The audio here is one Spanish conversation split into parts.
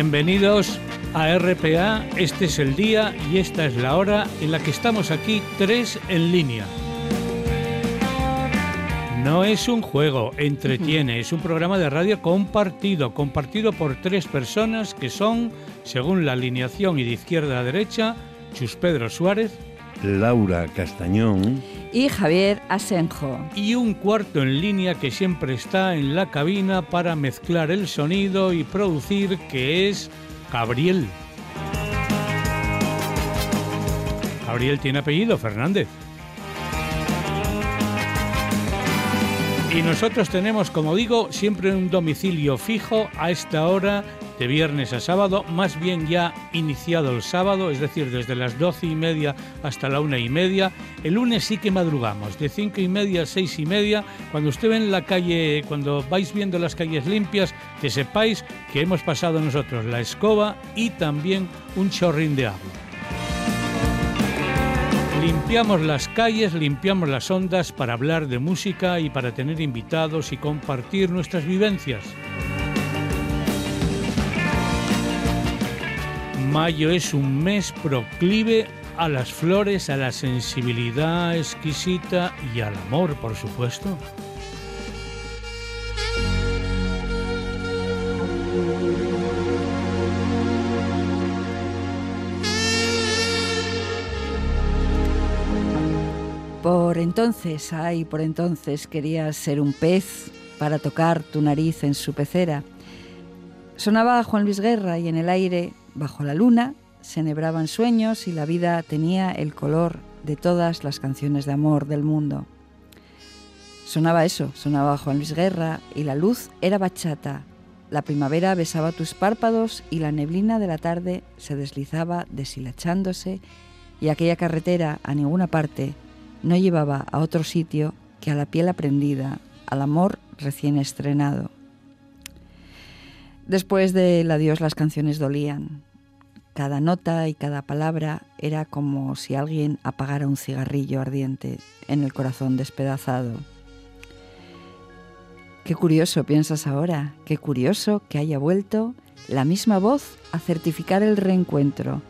Bienvenidos a RPA, este es el día y esta es la hora en la que estamos aquí tres en línea. No es un juego, entretiene, es un programa de radio compartido, compartido por tres personas que son, según la alineación y de izquierda a derecha, Chus Pedro Suárez, Laura Castañón y Javier Asenjo. Y un cuarto en línea que siempre está en la cabina para mezclar el sonido y producir, que es Gabriel. Gabriel tiene apellido Fernández. Y nosotros tenemos, como digo, siempre un domicilio fijo a esta hora de viernes a sábado, más bien ya iniciado el sábado, es decir, desde las doce y media hasta la una y media. El lunes sí que madrugamos, de cinco y media a seis y media. Cuando usted ve en la calle, cuando vais viendo las calles limpias, que sepáis que hemos pasado nosotros la escoba y también un chorrín de agua. Limpiamos las calles, limpiamos las ondas para hablar de música y para tener invitados y compartir nuestras vivencias. Mayo es un mes proclive a las flores, a la sensibilidad exquisita y al amor, por supuesto. Por entonces, ay, por entonces querías ser un pez para tocar tu nariz en su pecera. Sonaba Juan Luis Guerra y en el aire Bajo la luna se enhebraban sueños y la vida tenía el color de todas las canciones de amor del mundo. Sonaba eso, sonaba Juan Luis Guerra y la luz era bachata. La primavera besaba tus párpados y la neblina de la tarde se deslizaba deshilachándose y aquella carretera a ninguna parte no llevaba a otro sitio que a la piel aprendida, al amor recién estrenado. Después del adiós las canciones dolían, cada nota y cada palabra era como si alguien apagara un cigarrillo ardiente en el corazón despedazado. Qué curioso, piensas ahora, qué curioso que haya vuelto la misma voz a certificar el reencuentro,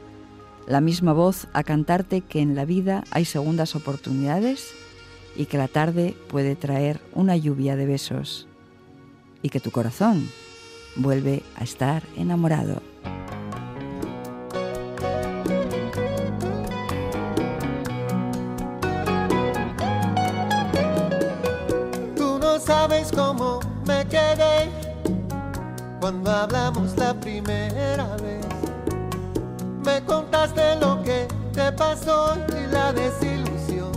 la misma voz a cantarte que en la vida hay segundas oportunidades y que la tarde puede traer una lluvia de besos y que tu corazón vuelve a estar enamorado. Sabes cómo me quedé cuando hablamos la primera vez. Me contaste lo que te pasó y la desilusión,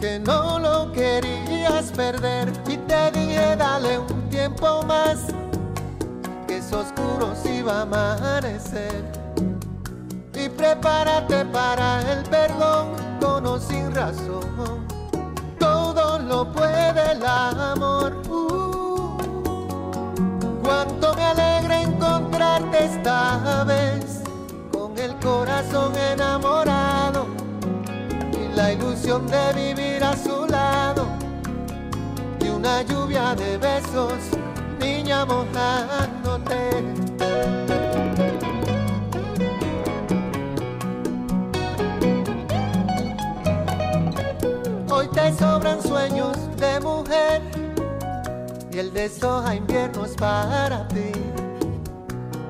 que no lo querías perder. Y te dije, dale un tiempo más, que es oscuro si va a amanecer. Y prepárate para el perdón con o sin razón lo puede el amor. Uh, cuánto me alegra encontrarte esta vez, con el corazón enamorado y la ilusión de vivir a su lado. Y una lluvia de besos, niña mojándote. Mujer y el de soja invierno es para ti.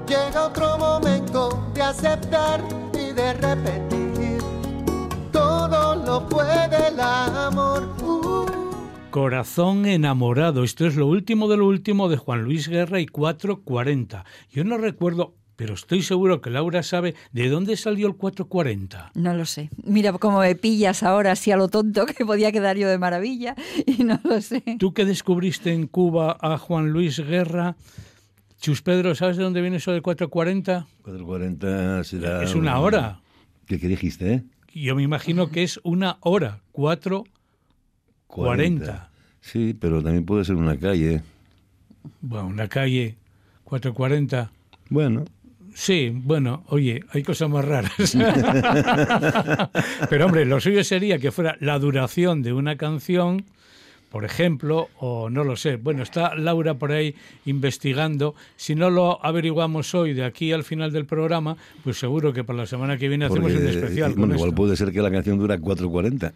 Llega otro momento de aceptar y de repetir. Todo lo puede el amor. Uh. Corazón enamorado. Esto es lo último de lo último de Juan Luis Guerra y 440. Yo no recuerdo pero estoy seguro que Laura sabe de dónde salió el 440. No lo sé. Mira cómo me pillas ahora así a lo tonto que podía quedar yo de maravilla y no lo sé. Tú que descubriste en Cuba a Juan Luis Guerra, Chus Pedro, ¿sabes de dónde viene eso del 440? 440 será... Es una hora. ¿Qué, qué dijiste? Eh? Yo me imagino que es una hora, 440. Sí, pero también puede ser una calle. Bueno, una calle, 440. Bueno. Sí, bueno, oye, hay cosas más raras. Pero hombre, lo suyo sería que fuera la duración de una canción por ejemplo, o no lo sé. Bueno, está Laura por ahí investigando. Si no lo averiguamos hoy, de aquí al final del programa, pues seguro que para la semana que viene hacemos un especial. eh, con bueno, igual esto. puede ser que la canción dura 4.40.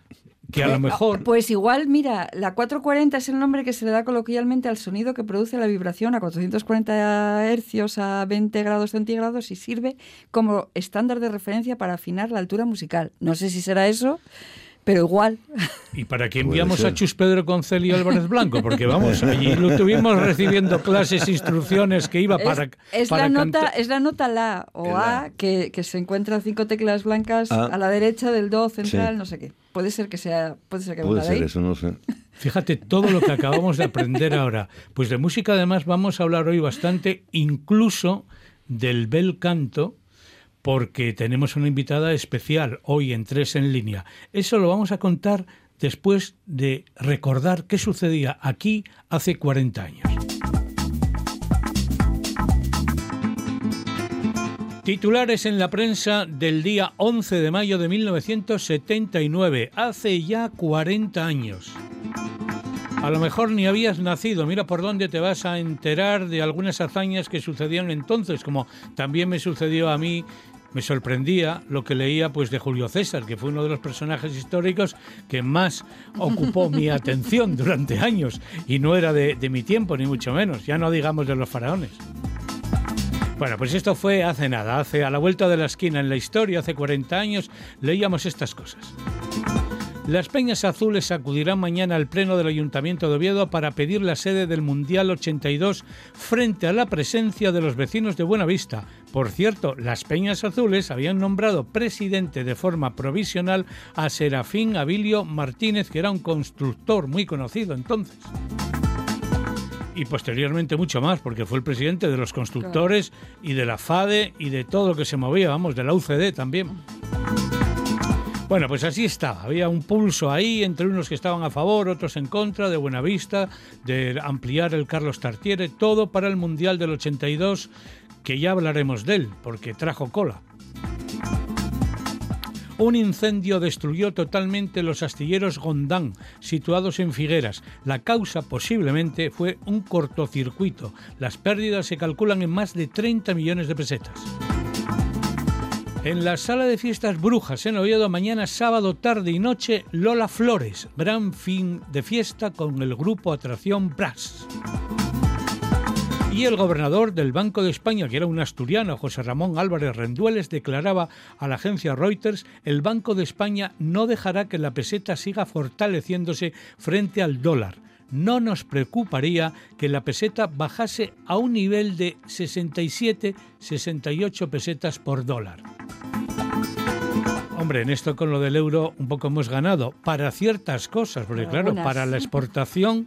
Que a lo mejor. Pues igual, mira, la 440 es el nombre que se le da coloquialmente al sonido que produce la vibración a 440 hercios a 20 grados centígrados y sirve como estándar de referencia para afinar la altura musical. No sé si será eso, pero igual. Y para Puede enviamos a. Chus Pedro Concelio Álvarez Blanco, porque vamos, allí lo tuvimos recibiendo clases, instrucciones que iba para. es, es para la nota, cantar. es la nota La o La. A que, que se encuentran cinco teclas blancas Ah. a la derecha del Do central, Sí. no sé qué. Puede ser que sea, puede ser que Puede ser ahí. eso, no sé. Fíjate todo lo que acabamos de aprender ahora. Pues de música además vamos a hablar hoy bastante, incluso del bel canto, porque tenemos una invitada especial hoy en Tres en línea. Eso lo vamos a contar después de recordar qué sucedía aquí hace 40 años. Titulares en la prensa del día 11 de mayo de 1979, hace ya 40 años. A lo mejor ni habías nacido, mira por dónde te vas a enterar de algunas hazañas que sucedían entonces, como también me sucedió a mí, me sorprendía lo que leía pues de Julio César, que fue uno de los personajes históricos que más ocupó mi atención durante años y no era de, de mi tiempo ni mucho menos, ya no digamos de los faraones. Bueno, pues esto fue hace nada, hace a la vuelta de la esquina en la historia, hace 40 años, leíamos estas cosas. Las Peñas Azules acudirán mañana al Pleno del Ayuntamiento de Oviedo para pedir la sede del Mundial 82 frente a la presencia de los vecinos de Buenavista. Por cierto, las Peñas Azules habían nombrado presidente de forma provisional a Serafín Abilio Martínez, que era un constructor muy conocido entonces y posteriormente mucho más, porque fue el presidente de los constructores y de la FADE y de todo lo que se movía, vamos, de la UCD también. Bueno, pues así estaba. Había un pulso ahí entre unos que estaban a favor, otros en contra, de Buenavista, de ampliar el Carlos Tartiere, todo para el Mundial del 82, que ya hablaremos de él, porque trajo cola. Un incendio destruyó totalmente los astilleros Gondán, situados en Figueras. La causa posiblemente fue un cortocircuito. Las pérdidas se calculan en más de 30 millones de pesetas. En la sala de fiestas Brujas en Oviedo, mañana sábado, tarde y noche, Lola Flores, gran fin de fiesta con el grupo Atracción Brass. Y el gobernador del Banco de España, que era un asturiano, José Ramón Álvarez Rendueles, declaraba a la agencia Reuters, el Banco de España no dejará que la peseta siga fortaleciéndose frente al dólar. No nos preocuparía que la peseta bajase a un nivel de 67-68 pesetas por dólar. Hombre, en esto con lo del euro un poco hemos ganado para ciertas cosas, porque claro, algunas. para la exportación,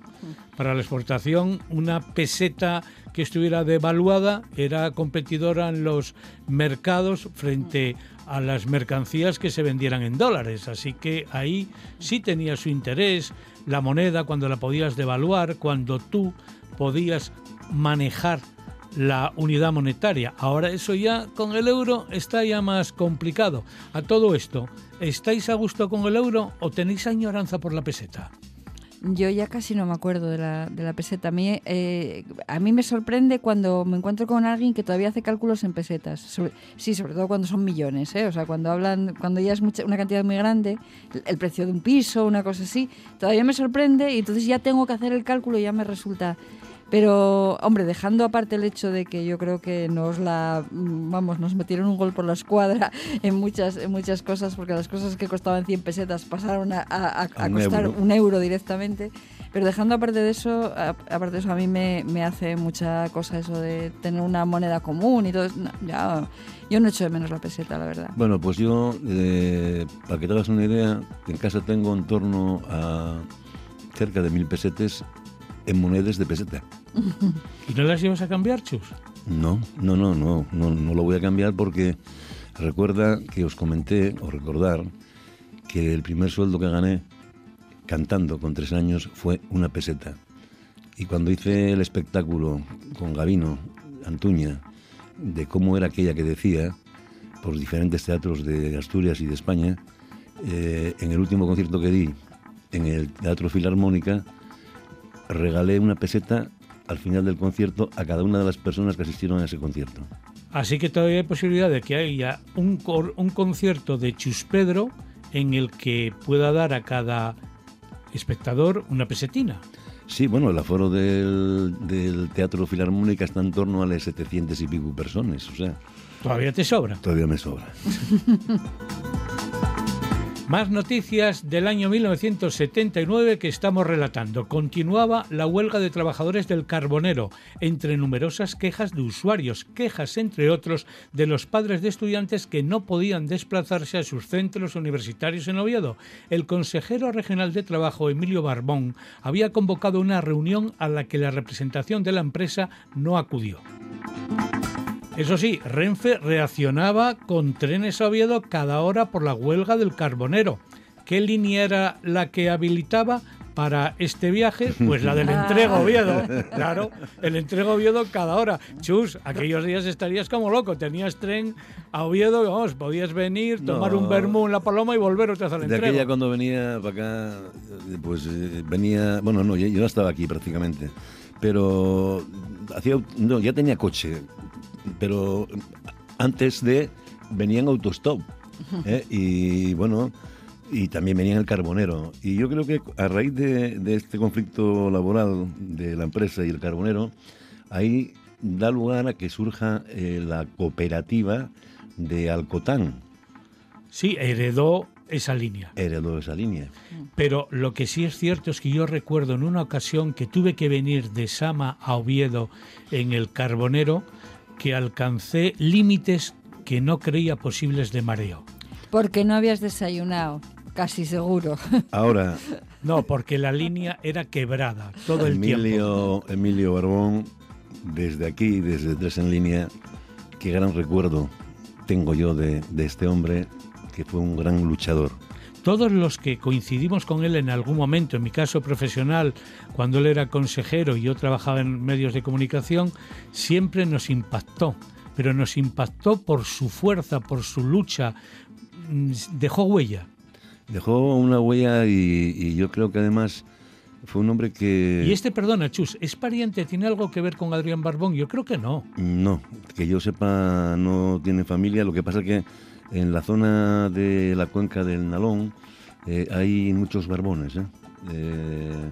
para la exportación una peseta que estuviera devaluada era competidora en los mercados frente a las mercancías que se vendieran en dólares, así que ahí sí tenía su interés la moneda cuando la podías devaluar, cuando tú podías manejar la unidad monetaria. Ahora eso ya con el euro está ya más complicado. A todo esto, ¿estáis a gusto con el euro o tenéis añoranza por la peseta? Yo ya casi no me acuerdo de la, de la peseta. A mí, eh, a mí me sorprende cuando me encuentro con alguien que todavía hace cálculos en pesetas. Sobre- sí, sobre todo cuando son millones, ¿eh? O sea, cuando hablan, cuando ya es mucha, una cantidad muy grande, el, el precio de un piso, una cosa así, todavía me sorprende y entonces ya tengo que hacer el cálculo y ya me resulta. Pero, hombre, dejando aparte el hecho de que yo creo que nos la, vamos, nos metieron un gol por la escuadra en muchas, en muchas cosas, porque las cosas que costaban 100 pesetas pasaron a, a- a- A costar euro. un euro directamente. Pero dejando aparte de eso, a- aparte de eso, a mí me, me hace mucha cosa eso de tener una moneda común y todo. No, ya, yo no echo de menos la peseta, la verdad. Bueno, pues yo, eh, para que te hagas una idea, en casa tengo en torno a cerca de mil pesetes en monedas de peseta. ¿Y no las llevas a cambiar, Chus? No, no, no, no, no, no lo voy a cambiar porque recuerda que os comenté, o recordar, que el primer sueldo que gané cantando con tres años fue una peseta. Y cuando hice el espectáculo con Gavino, Antuña, de cómo era aquella que decía, por diferentes teatros de Asturias y de España, eh, en el último concierto que di en el Teatro Filarmónica, regalé una peseta al final del concierto a cada una de las personas que asistieron a ese concierto. Así que todavía hay posibilidad de que haya un, un concierto de Chus Pedro en el que pueda dar a cada espectador una pesetina. Sí, bueno, el aforo del, del Teatro Filarmónica está en torno a las 700 y pico personas, o sea... Todavía te sobra. Todavía me sobra. Más noticias del año 1979 que estamos relatando. Continuaba la huelga de trabajadores del carbonero, entre numerosas quejas de usuarios, quejas entre otros de los padres de estudiantes que no podían desplazarse a sus centros universitarios en Oviedo. El consejero regional de trabajo, Emilio Barbón, había convocado una reunión a la que la representación de la empresa no acudió. Eso sí, Renfe reaccionaba con trenes a Oviedo cada hora por la huelga del carbonero. ¿Qué línea era la que habilitaba para este viaje? Pues la del entrego Oviedo. Claro, el entrego Oviedo cada hora. Chus, aquellos días estarías como loco. Tenías tren a Oviedo, vamos, podías venir, tomar un vermú en La Paloma y volver otra vez al entrego. De aquella cuando venía para acá, pues eh, venía... Bueno, no, yo no estaba aquí prácticamente. Pero hacía, no, ya tenía coche pero antes de venían autostop. ¿eh? Y bueno, y también venían el carbonero. Y yo creo que a raíz de, este conflicto laboral de la empresa y el carbonero, ahí da lugar a que surja eh, la cooperativa de Alcotán. Sí, heredó esa línea. Heredó esa línea. Pero lo que sí es cierto es que yo recuerdo en una ocasión que tuve que venir de Sama a Oviedo en el Carbonero que alcancé límites que no creía posibles de mareo. Porque no habías desayunado, casi seguro. Ahora. No, porque la línea era quebrada todo el tiempo. Emilio Barbón, desde aquí, desde Tres en Línea, qué gran recuerdo tengo yo de, de este hombre que fue un gran luchador todos los que coincidimos con él en algún momento, en mi caso profesional, cuando él era consejero y yo trabajaba en medios de comunicación, siempre nos impactó, pero nos impactó por su fuerza, por su lucha, mm, dejó huella. Dejó una huella y, yo creo que además fue un hombre que... Y este, perdona, Chus, ¿es pariente? ¿Tiene algo que ver con Adrián Barbón? Yo creo que no. No, que yo sepa no tiene familia, lo que pasa es que en la zona de la cuenca del Nalón eh, hay muchos barbones, ¿eh? ¿eh?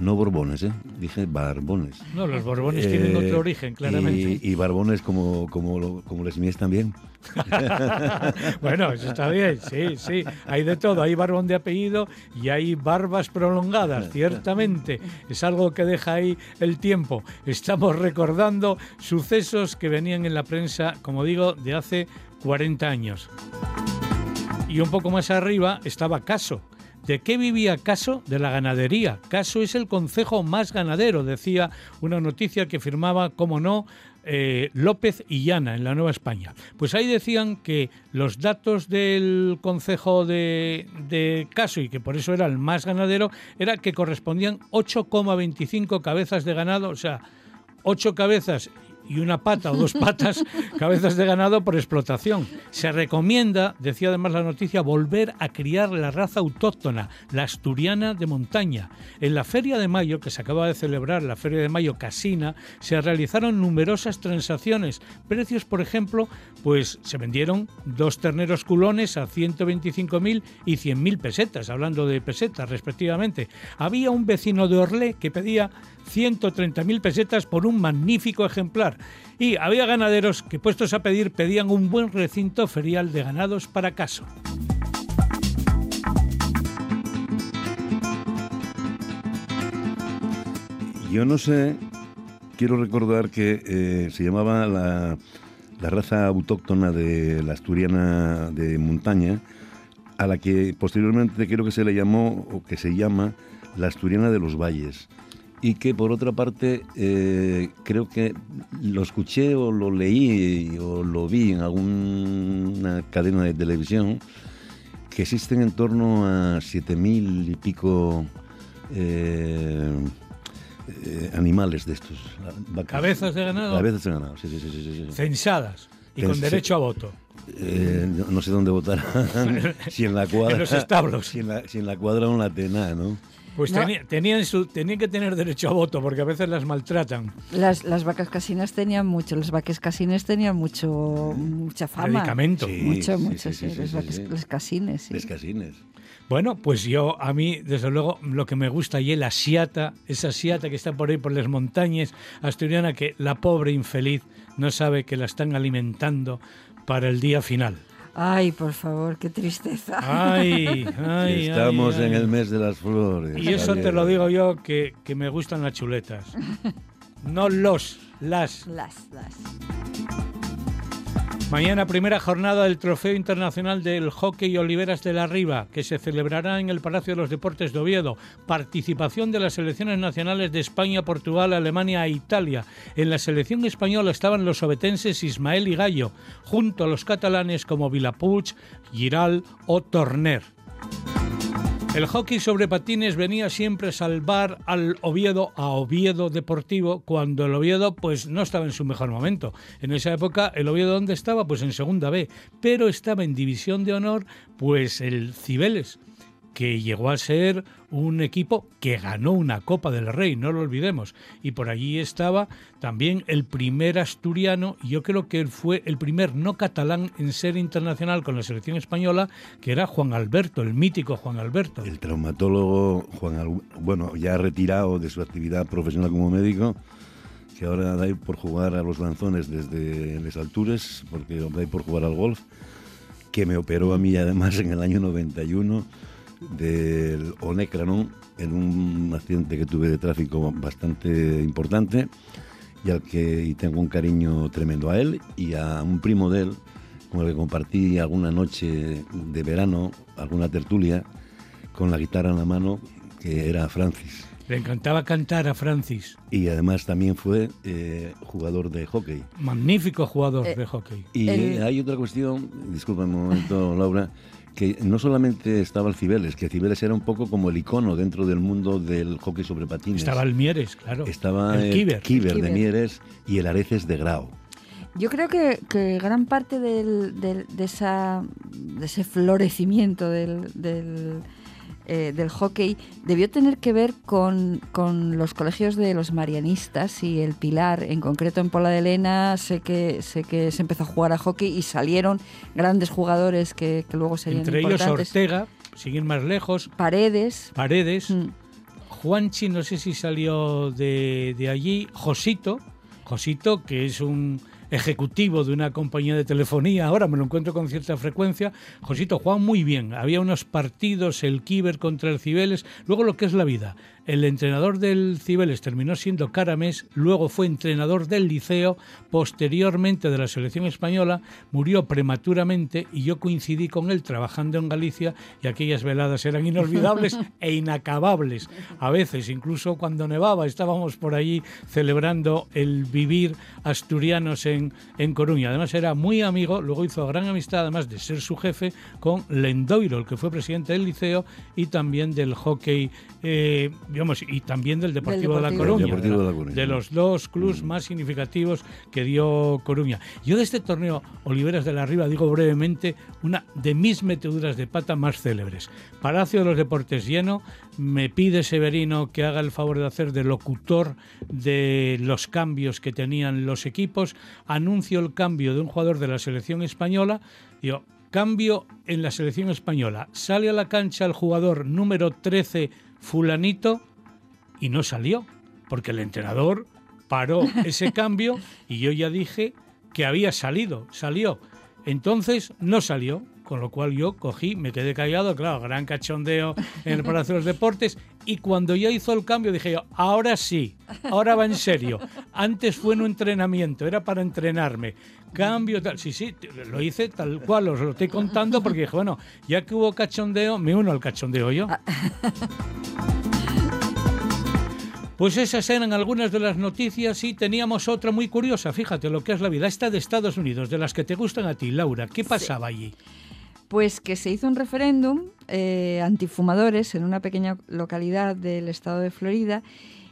no borbones, ¿eh? dije barbones. No, los borbones tienen otro origen, claramente. Y, barbones como, como, como les míes también. bueno, eso está bien, sí, sí. Hay de todo, hay barbón de apellido y hay barbas prolongadas, ciertamente. Es algo que deja ahí el tiempo. Estamos recordando sucesos que venían en la prensa, como digo, de hace 40 años. Y un poco más arriba estaba Caso. ¿De qué vivía Caso? De la ganadería. Caso es el concejo más ganadero, decía una noticia que firmaba, como no, eh, López y Llana en la Nueva España. Pues ahí decían que los datos del concejo de, de Caso, y que por eso era el más ganadero, era que correspondían 8,25 cabezas de ganado, o sea, 8 cabezas y una pata o dos patas, cabezas de ganado por explotación. Se recomienda, decía además la noticia, volver a criar la raza autóctona, la asturiana de montaña. En la Feria de Mayo, que se acaba de celebrar, la Feria de Mayo Casina, se realizaron numerosas transacciones. Precios, por ejemplo, pues se vendieron dos terneros culones a 125.000 y 100.000 pesetas, hablando de pesetas respectivamente. Había un vecino de Orlé que pedía 130.000 pesetas por un magnífico ejemplar. Y había ganaderos que puestos a pedir pedían un buen recinto ferial de ganados para caso. Yo no sé, quiero recordar que eh, se llamaba la, la raza autóctona de la asturiana de montaña, a la que posteriormente creo que se le llamó o que se llama la asturiana de los valles y que por otra parte eh, creo que lo escuché o lo leí o lo vi en alguna cadena de televisión que existen en torno a siete mil y pico eh, eh, animales de estos. ¿Cabezas de ganado? Cabezas de ganado, sí, sí, sí. sí, Censadas y con derecho a voto. no, sé dónde votar. si en la cuadra. en los establos. Si en la, si en la cuadra o en la tena, ¿no? Pues No. teni- tenían, su, tenían que tener derecho a voto porque a veces las maltratan. Las, las vacas casinas tenían mucho, los vaques casines tenían mucho, mucha fama. Medicamento. Sí. Mucho, mucho, sí, sí, sí, los sí, sí. los casines, sí. Les casines. Bueno, pues yo, a mí, desde luego, lo que me gusta y es la siata, esa siata que está por ahí por las montañas asturiana, que la pobre infeliz no sabe que la están alimentando para el día final. Ay, por favor, qué tristeza. Ay, ay, Estamos ay, en el mes de las flores. Y eso te lo digo yo, que, que me gustan las chuletas. No los, las. Las, las. Mañana primera jornada del Trofeo Internacional del Hockey Oliveras de la Riva, que se celebrará en el Palacio de los Deportes de Oviedo. Participación de las selecciones nacionales de España, Portugal, Alemania e Italia. En la selección española estaban los obetenses Ismael y Gallo, junto a los catalanes como Vilapuig, Giral o Torner. El hockey sobre patines venía siempre a salvar al Oviedo, a Oviedo Deportivo, cuando el Oviedo pues no estaba en su mejor momento. En esa época, ¿el Oviedo dónde estaba? Pues en segunda B, pero estaba en división de honor, pues el Cibeles, que llegó a ser un equipo que ganó una Copa del Rey, no lo olvidemos. Y por allí estaba también el primer asturiano, yo creo que él fue el primer no catalán en ser internacional con la selección española, que era Juan Alberto, el mítico Juan Alberto. El traumatólogo Juan, Al- bueno, ya retirado de su actividad profesional como médico, que ahora da por jugar a los lanzones desde las alturas, porque da por jugar al golf, que me operó a mí además en el año 91 del onecranón en un accidente que tuve de tráfico bastante importante y al que y tengo un cariño tremendo a él y a un primo de él con el que compartí alguna noche de verano, alguna tertulia, con la guitarra en la mano, que era Francis. Le encantaba cantar a Francis, Y además también fue eh, jugador de hockey. magnífico jugador Eh, de hockey. Y El- hay otra cuestión, disculpa un momento, Laura, que no solamente estaba el Cibeles, que Cibeles era un poco como el icono dentro del mundo del hockey sobre patines. Estaba el Mieres, claro. Estaba el Kiber. Kiber de Kiber. Mieres y el Areces de Grau. Yo creo que, que gran parte del, del- de, esa, de ese florecimiento del, del, eh, del hockey debió tener que ver con, con los colegios de los marianistas y el Pilar, en concreto en Pola de Elena, sé que, sé que se empezó a jugar a hockey y salieron grandes jugadores que, que luego serían Entre ellos. Ortega, más lejos, Paredes. Paredes, Mm. Juanchi, no sé si salió de, de allí, Josito, Josito, que es un ejecutivo de una compañía de telefonía, ahora me lo encuentro con cierta frecuencia, Josito Juan muy bien, había unos partidos, el Kiber contra el Cibeles, luego lo que es la vida, el entrenador del Cibeles terminó siendo Caramés, luego fue entrenador del Liceo, posteriormente de la selección española, murió prematuramente y yo coincidí con él trabajando en Galicia y aquellas veladas eran inolvidables e inacabables. A veces, incluso cuando nevaba, estábamos por allí celebrando el vivir asturianos en, en Coruña. Además era muy amigo, luego hizo gran amistad, además de ser su jefe, con Lendoiro, el que fue presidente del Liceo y también del hockey, eh, digamos, y también del Deportivo, de la. Coruña. De La Coruña. de los dos clubes más significativos que dio Coruña. Yo de este torneo Oliveras de la Riva digo brevemente una de mis meteduras de pata más célebres. Palacio de los Deportes lleno, me pide Severino que haga el favor de hacer de locutor de los cambios que tenían los equipos, anuncio el cambio de un jugador de la selección española, digo, cambio en la selección española, sale a la cancha el jugador número 13 fulanito y no salió, porque el entrenador paró ese cambio y yo ya dije que había salido, salió. Entonces no salió, con lo cual yo cogí, me quedé callado, claro, gran cachondeo en el Palacio de los Deportes y cuando ya hizo el cambio dije yo, ahora sí, ahora va en serio. Antes fue en un entrenamiento, era para entrenarme. Cambio tal, sí, sí, lo hice tal cual, os lo estoy contando porque dije, bueno, ya que hubo cachondeo, me uno al cachondeo yo. Pues esas eran algunas de las noticias y teníamos otra muy curiosa, fíjate lo que es la vida, esta de Estados Unidos, de las que te gustan a ti, Laura, ¿qué pasaba allí? Pues que se hizo un referéndum eh, antifumadores en una pequeña localidad del estado de Florida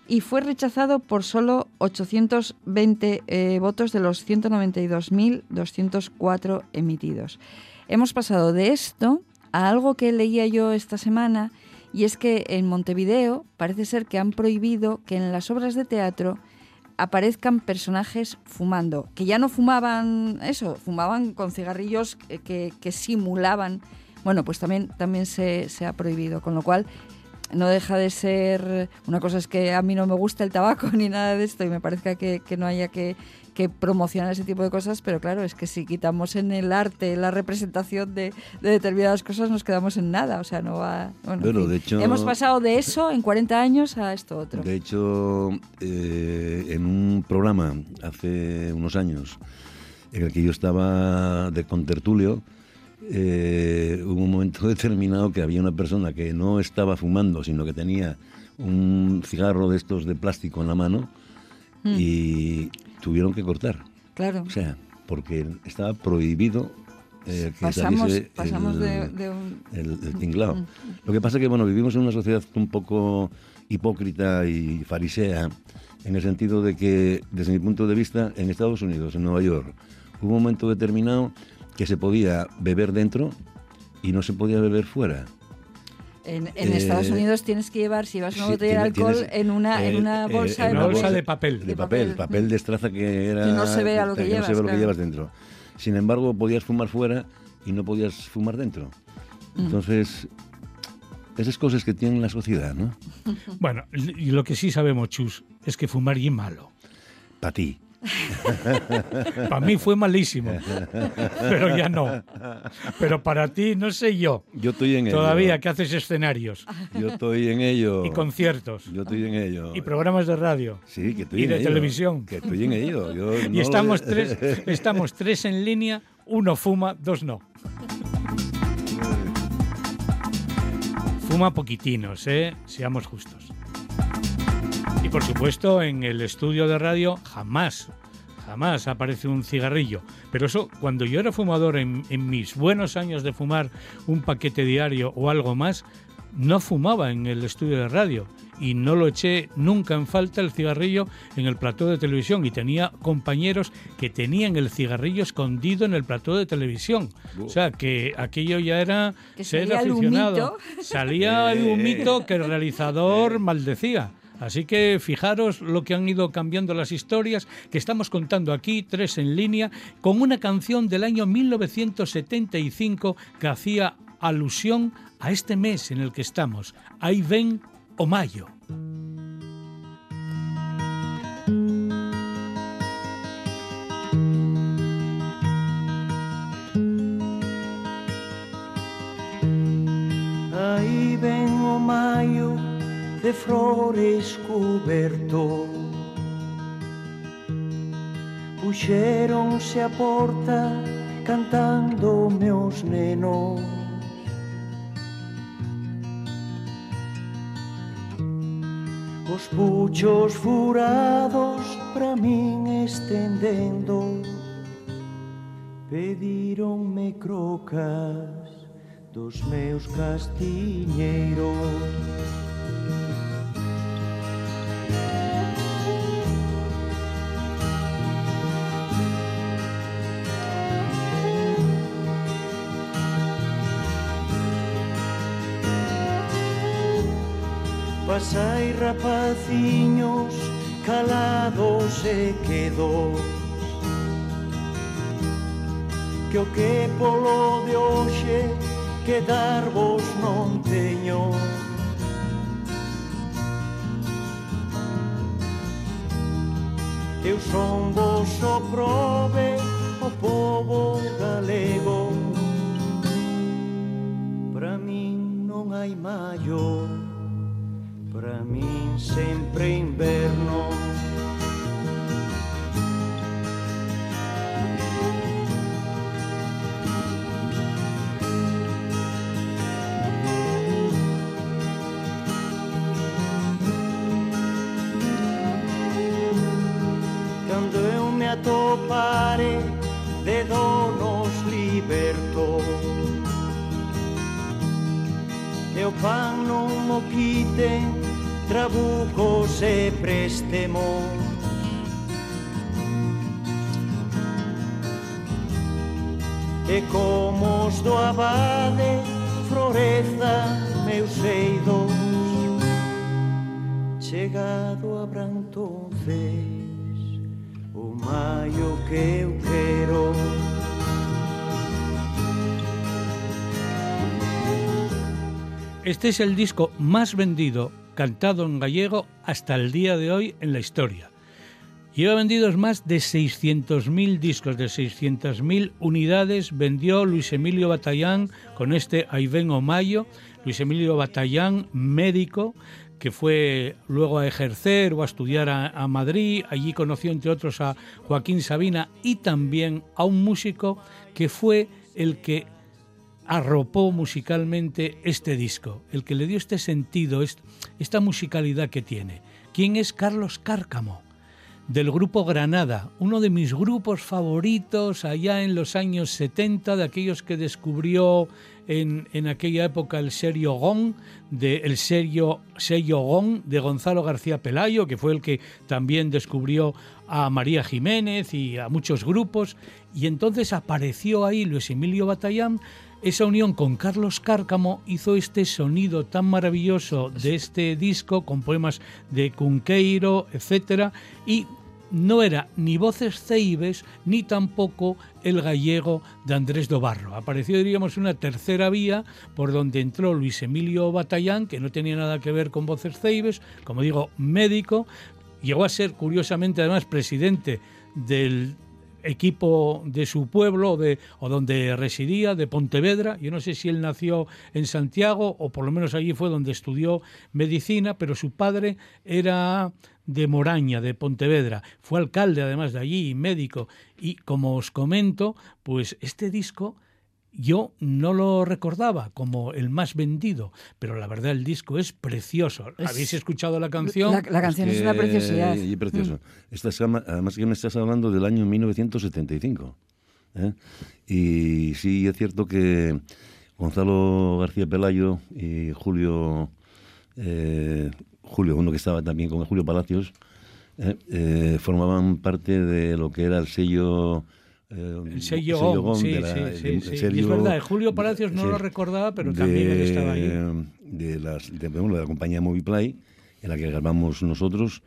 y fue rechazado por solo 820 eh, votos de los 192.204 emitidos. Hemos pasado de esto a algo que leía yo esta semana Y es que en Montevideo parece ser que han prohibido que en las obras de teatro aparezcan personajes fumando, que ya no fumaban eso, fumaban con cigarrillos que, que simulaban. Bueno, pues también, también se, se ha prohibido, con lo cual no deja de ser, una cosa es que a mí no me gusta el tabaco ni nada de esto y me parece que, que no haya que, que, promocionar ese tipo de cosas, pero claro, es que si quitamos en el arte la representación de, de determinadas cosas nos quedamos en nada, o sea, no va... Bueno, de hecho, hemos pasado de eso en 40 años a esto otro. De hecho, eh, en un programa hace unos años en el que yo estaba de contertulio, eh, hubo un momento determinado que había una persona que no estaba fumando, sino que tenía un cigarro de estos de plástico en la mano mm. y tuvieron que cortar. Claro. O sea, porque estaba prohibido eh, que pasamos, pasamos el, de, un... el, tinglado. Mm, mm. Lo que pasa es que bueno, vivimos en una sociedad un poco hipócrita y farisea, en el sentido de que, desde mi punto de vista, en Estados Unidos, en Nueva York, hubo un momento determinado que se podía beber dentro y no se podía beber fuera. En, Estados eh, Unidos tienes que llevar, si vas a una botella de alcohol, en una, en una bolsa, de, bolsa de papel. De, papel, papel, de estraza que era... Que no se vea lo que, llevas. No se ve lo que llevas dentro. Sin embargo, podías fumar fuera y no podías fumar dentro. Mm. Entonces, esas cosas que tiene la sociedad, ¿no? Bueno, y lo que sí sabemos, Chus, es que fumar es malo. Para ti. para mí fue malísimo, pero ya no. Pero para ti, no sé yo. Yo estoy en Todavía que haces escenarios. Yo estoy en ello. Y conciertos. Yo estoy en ello. Y programas de radio. Sí, que estoy y de televisión. Que estoy en ello. y estamos, tres, estamos tres en línea, uno fuma, dos no. Fuma poquitinos, ¿eh? Seamos justos. Y por supuesto, en el estudio de radio jamás, jamás aparece un cigarrillo. Pero eso, cuando yo era fumador en, mis buenos años de fumar un paquete diario o algo más, no fumaba en el estudio de radio y no lo eché nunca en falta el cigarrillo en el plató de televisión y tenía compañeros que tenían el cigarrillo escondido en el plató de televisión. O sea, que aquello ya era ser aficionado. Salía el humito que el realizador maldecía. Así que fijaros lo que han ido cambiando las historias que estamos contando aquí, tres en línea, con una canción del año 1975 que hacía alusión a este mes en el que estamos. Ahí ven o mayo. de flores coberto. Puxéronse a porta cantando meus nenos. Os puchos furados pra min estendendo Pedironme crocas dos meus castiñeiros. Moas hai rapaciños calados e quedos Que o que polo de hoxe que darvos non teño. Eu son vos o prove o povo galego. Pra min non hai maior Pra mim sempre é inverno. Este es el disco más vendido cantado en gallego hasta el día de hoy en la historia. Lleva vendidos más de 600.000 discos, de 600.000 unidades vendió Luis Emilio Batallán con este Aiven o Mayo. Luis Emilio Batallán, médico, que fue luego a ejercer o a estudiar a, Madrid. Allí conoció, entre otros, a Joaquín Sabina y también a un músico que fue el que arropó musicalmente este disco, el que le dio este sentido, esta musicalidad que tiene. ¿Quién es Carlos Cárcamo? Del grupo Granada, uno de mis grupos favoritos allá en los años 70, de aquellos que descubrió en, en aquella época el serio Gong, de, el serio sello Gong de Gonzalo García Pelayo, que fue el que también descubrió a María Jiménez y a muchos grupos, y entonces apareció ahí Luis Emilio Batallán esa unión con Carlos Cárcamo hizo este sonido tan maravilloso de este disco con poemas de Cunqueiro, etc. Y no era ni voces ceibes ni tampoco el gallego de Andrés Dobarro. Apareció, diríamos, una tercera vía por donde entró Luis Emilio Batallán, que no tenía nada que ver con voces ceibes, como digo, médico. Llegó a ser, curiosamente, además, presidente del equipo de su pueblo de, o donde residía, de Pontevedra. Yo no sé si él nació en Santiago o por lo menos allí fue donde estudió medicina, pero su padre era de Moraña, de Pontevedra. Fue alcalde además de allí, médico. Y como os comento, pues este disco yo no lo recordaba como el más vendido, pero la verdad el disco es precioso. ¿Habéis escuchado la canción? La, la canción es, es, una preciosidad. Y precioso. Mm. Estás, además que me estás hablando del año 1975. ¿eh? Y sí, es cierto que Gonzalo García Pelayo y Julio, eh, Julio, uno que estaba también con Julio Palacios, eh, eh, formaban parte de lo que era el sello el sello, sello sí, la, sí, el, sí, sello, y es verdad, Julio Palacios no lo recordaba, pero de, también él estaba ahí. De, las, de, bueno, de la compañía Moviplay, en la que grabamos nosotros,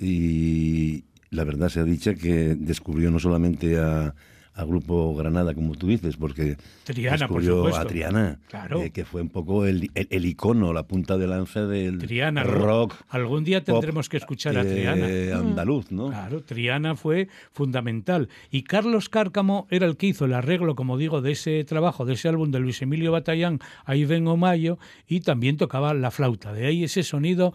y la verdad se ha dicho que descubrió no solamente a, al grupo Granada, como tú dices, porque Triana, descubrió a Triana, claro. eh, que fue un poco el, el, el, icono, la punta de lanza del Triana, rock. Algún día tendremos pop, que escuchar a Triana. Eh, andaluz, ¿no? Claro, Triana fue fundamental. Y Carlos Cárcamo era el que hizo el arreglo, como digo, de ese trabajo, de ese álbum de Luis Emilio Batallán, Ahí vengo Mayo, y también tocaba la flauta. De ahí ese sonido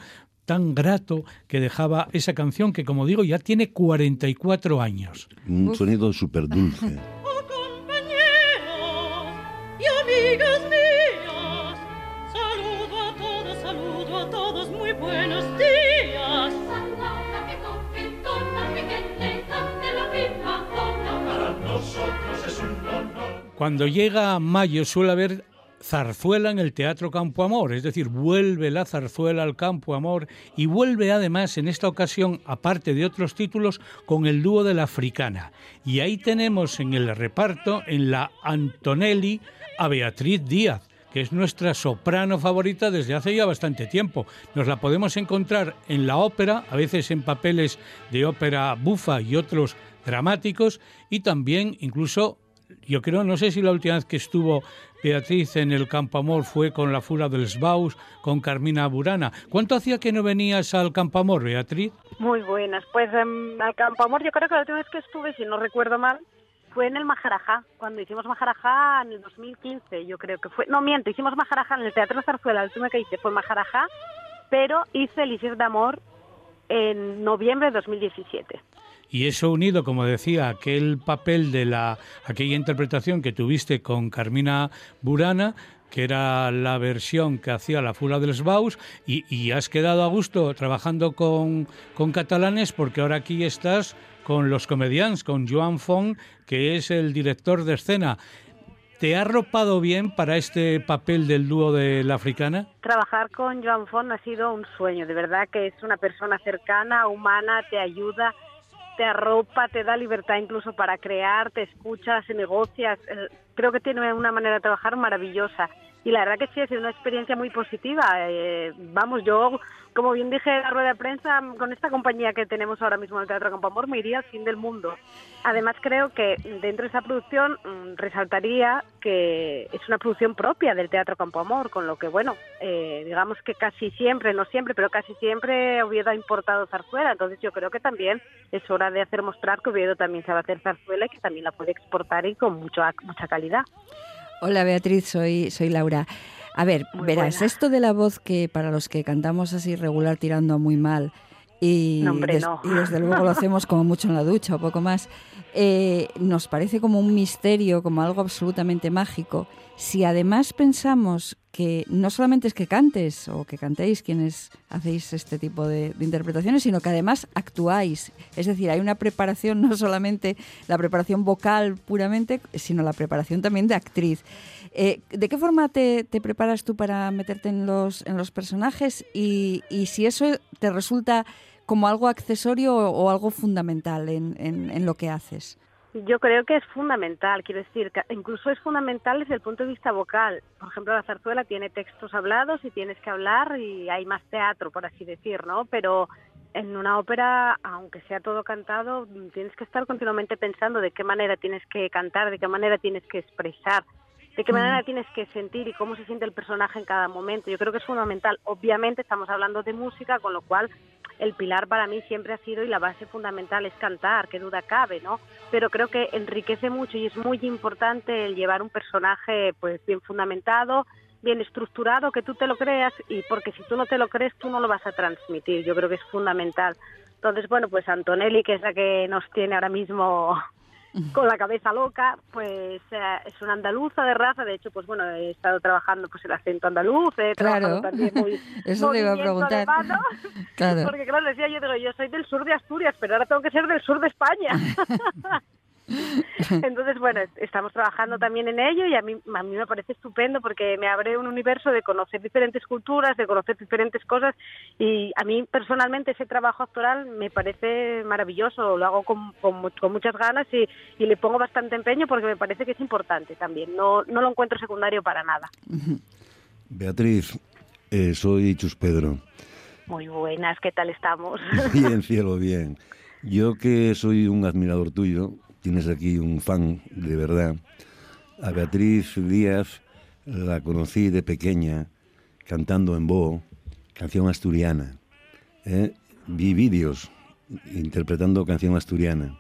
tan grato que dejaba esa canción que, como digo, ya tiene 44 años. Un Uf. sonido súper dulce. Oh, compañeros y amigas mías, saludo a todos, saludo a todos, muy buenos días. Cuando llega mayo suele haber zarzuela en el Teatro Campo Amor, es decir, vuelve la zarzuela al Campo Amor y vuelve además en esta ocasión, aparte de otros títulos, con el dúo de la Africana. Y ahí tenemos en el reparto, en la Antonelli, a Beatriz Díaz que es nuestra soprano favorita desde hace ya bastante tiempo. Nos la podemos encontrar en la ópera, a veces en papeles de ópera bufa y otros dramáticos, y también incluso yo creo, no sé si la última vez que estuvo Beatriz en el Campo Amor fue con la Fura del Sbaus, con Carmina Burana. ¿Cuánto hacía que no venías al Campo Amor, Beatriz? Muy buenas. Pues um, al Campo Amor yo creo que la última vez que estuve, si no recuerdo mal, fue en el Majarajá, cuando hicimos Majarajá en el 2015, yo creo que fue. No, miento, hicimos Majarajá en el Teatro Zarzuela, la última que hice fue Majarajá, pero hice Elixir de Amor en noviembre de 2017 y eso unido, como decía, aquel papel de la aquella interpretación que tuviste con Carmina Burana, que era la versión que hacía la Fula del Sbaus, y, y, has quedado a gusto trabajando con, con catalanes porque ahora aquí estás con los comedians, con Joan Font, que es el director de escena. ¿Te ha arropado bien para este papel del dúo de la africana? Trabajar con Joan Font ha sido un sueño, de verdad que es una persona cercana, humana, te ayuda, te arropa, te da libertad incluso para crear, te escucha, se negocias. Creo que tiene una manera de trabajar maravillosa. Y la verdad que sí ha sido una experiencia muy positiva. Eh, vamos, yo, como bien dije en la rueda de prensa, con esta compañía que tenemos ahora mismo en el Teatro Campo Amor, me iría al fin del mundo. Además, creo que dentro de esa producción mm, resaltaría que es una producción propia del Teatro Campo Amor, con lo que, bueno, eh, digamos que casi siempre, no siempre, pero casi siempre Oviedo ha importado zarzuela. Entonces, yo creo que también es hora de hacer mostrar que Oviedo también sabe hacer zarzuela y que también la puede exportar y con mucho, mucha calidad. Hola Beatriz, soy, soy Laura. A ver, verás, esto de la voz que para los que cantamos así regular tirando muy mal y, y desde luego lo hacemos como mucho en la ducha o poco más, eh, nos parece como un misterio, como algo absolutamente mágico. Si además pensamos que no solamente es que cantes o que cantéis quienes hacéis este tipo de, interpretaciones, sino que además actuáis. Es decir, hay una preparación, no solamente la preparación vocal puramente, sino la preparación también de actriz. Eh, ¿De qué forma te, preparas tú para meterte en los, en los personajes y, y si eso te resulta como algo accesorio o, algo fundamental en, en, lo que haces? Yo creo que es fundamental, quiero decir, que incluso es fundamental desde el punto de vista vocal. Por ejemplo, la zarzuela tiene textos hablados y tienes que hablar y hay más teatro, por así decir, ¿no? Pero en una ópera, aunque sea todo cantado, tienes que estar continuamente pensando de qué manera tienes que cantar, de qué manera tienes que expresar de qué manera tienes que sentir y cómo se siente el personaje en cada momento. Yo creo que es fundamental. Obviamente estamos hablando de música, con lo cual el pilar para mí siempre ha sido y la base fundamental es cantar, qué duda cabe, ¿no? Pero creo que enriquece mucho y es muy importante el llevar un personaje pues bien fundamentado, bien estructurado, que tú te lo creas y porque si tú no te lo crees tú no lo vas a transmitir. Yo creo que es fundamental. Entonces, bueno, pues Antonelli, que es la que nos tiene ahora mismo con la cabeza loca, pues eh, es una andaluza de raza, de hecho, pues bueno, he estado trabajando pues el acento andaluz, he claro. también muy Eso te iba a preguntar. claro. Porque claro, decía yo, digo, yo soy del sur de Asturias, pero ahora tengo que ser del sur de España. Entonces, bueno, estamos trabajando también en ello y a mí, a mí me parece estupendo porque me abre un universo de conocer diferentes culturas, de conocer diferentes cosas y a mí personalmente ese trabajo actoral me parece maravilloso, lo hago con, con, muchas ganas y, y, le pongo bastante empeño porque me parece que es importante también, no, no lo encuentro secundario para nada. Beatriz, eh, soy Chus Pedro. Muy buenas, ¿qué tal estamos? Bien, cielo, bien. Yo que soy un admirador tuyo, tienes aquí un fan de verdad. A Beatriz Díaz la conocí de pequeña cantando en Bo, canción asturiana. ¿eh? Vi vídeos interpretando canción asturiana.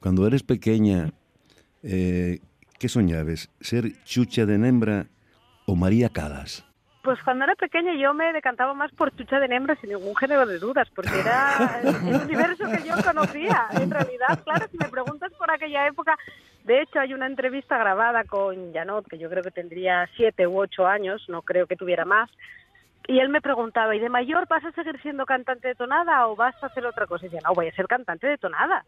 Cuando eres pequeña, eh, ¿qué soñabas? ¿Ser Chucha de Nembra o María Calas? Pues cuando era pequeña yo me decantaba más por Chucha de Nembra sin ningún género de dudas, porque era el universo que yo conocía. En realidad, claro, si me preguntas por aquella época, de hecho hay una entrevista grabada con Janot, que yo creo que tendría siete u ocho años, no creo que tuviera más, y él me preguntaba, ¿y de mayor vas a seguir siendo cantante de tonada o vas a hacer otra cosa? Y decía, no, voy a ser cantante de tonada.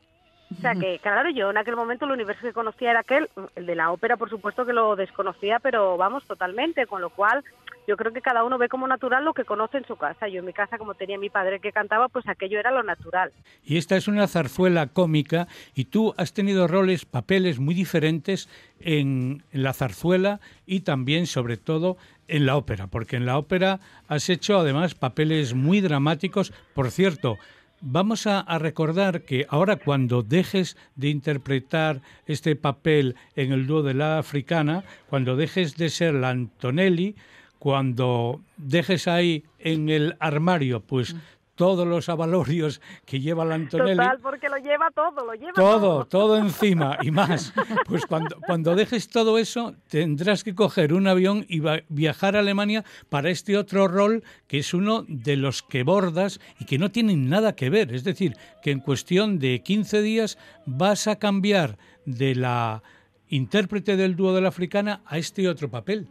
O sea que, claro, yo en aquel momento el universo que conocía era aquel, el de la ópera por supuesto que lo desconocía, pero vamos, totalmente, con lo cual yo creo que cada uno ve como natural lo que conoce en su casa. Yo en mi casa, como tenía mi padre que cantaba, pues aquello era lo natural. Y esta es una zarzuela cómica y tú has tenido roles, papeles muy diferentes en la zarzuela y también, sobre todo, en la ópera, porque en la ópera has hecho además papeles muy dramáticos. Por cierto, Vamos a, recordar que ahora cuando dejes de interpretar este papel en el dúo de la africana, cuando dejes de ser la Antonelli, cuando dejes ahí en el armario, pues todos los avalorios que lleva la Antonelli. Total, porque lo lleva todo, lo lleva todo. Todo, todo encima y más. Pues cuando, cuando dejes todo eso, tendrás que coger un avión y viajar a Alemania para este otro rol que es uno de los que bordas y que no tienen nada que ver. Es decir, que en cuestión de 15 días vas a cambiar de la intérprete del dúo de la africana a este otro papel.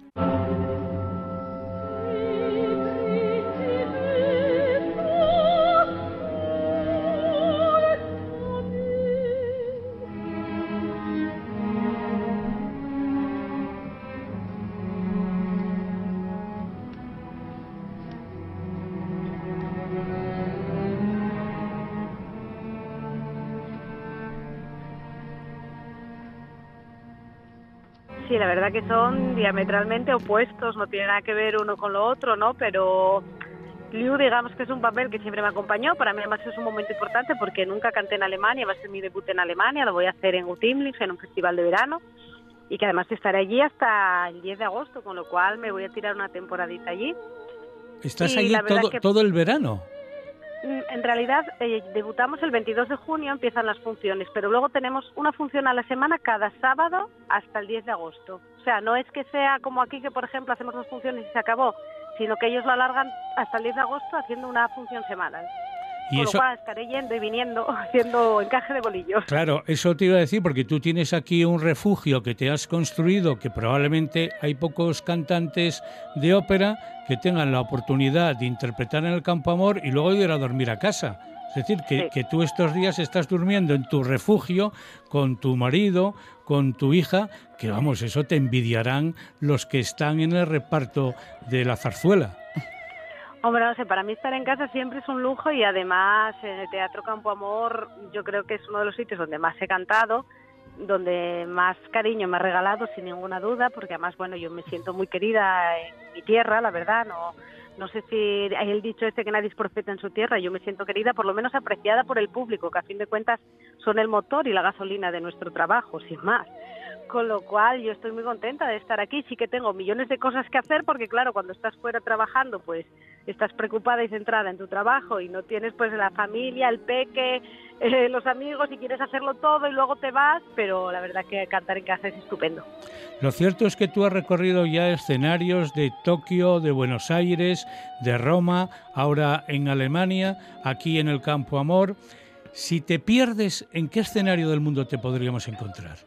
Verdad que son diametralmente opuestos, no tiene nada que ver uno con lo otro, ¿no? Pero Liu, digamos que es un papel que siempre me acompañó. Para mí, además, es un momento importante porque nunca canté en Alemania. Va a ser mi debut en Alemania. Lo voy a hacer en Utimlich, en un festival de verano. Y que además estaré allí hasta el 10 de agosto, con lo cual me voy a tirar una temporadita allí. ¿Estás Y allí todo, que- todo el verano? Mm, En realidad, eh, debutamos el 22 de junio, empiezan las funciones, pero luego tenemos una función a la semana cada sábado hasta el 10 de agosto. O sea, no es que sea como aquí, que por ejemplo hacemos dos funciones y se acabó, sino que ellos lo alargan hasta el 10 de agosto haciendo una función semanal. Y Con eso, lo cual estaré yendo y viniendo haciendo encaje de bolillos. Claro, eso te iba a decir porque tú tienes aquí un refugio que te has construido, que probablemente hay pocos cantantes de ópera que tengan la oportunidad de interpretar en el Campo Amor y luego ir a dormir a casa. Es decir, que, Sí. que tú estos días estás durmiendo en tu refugio con tu marido, con tu hija, que vamos, eso te envidiarán los que están en el reparto de la zarzuela. Hombre, no sé, para mí estar en casa siempre es un lujo y además en el Teatro Campo Amor yo creo que es uno de los sitios donde más he cantado, donde más cariño me ha regalado sin ninguna duda, porque además, bueno, yo me siento muy querida en mi tierra, la verdad, no no sé si hay el dicho este que nadie es profeta en su tierra, yo me siento querida, por lo menos apreciada por el público, que a fin de cuentas son el motor y la gasolina de nuestro trabajo, sin más. Con lo cual yo estoy muy contenta de estar aquí. Sí que tengo millones de cosas que hacer porque claro, cuando estás fuera trabajando, pues estás preocupada y centrada en tu trabajo y no tienes pues la familia, el peque, eh, los amigos y quieres hacerlo todo y luego te vas, pero la verdad que cantar en casa es estupendo. Lo cierto es que tú has recorrido ya escenarios de Tokio, de Buenos Aires, de Roma, ahora en Alemania, aquí en el Campo Amor. Si te pierdes, ¿en qué escenario del mundo te podríamos encontrar?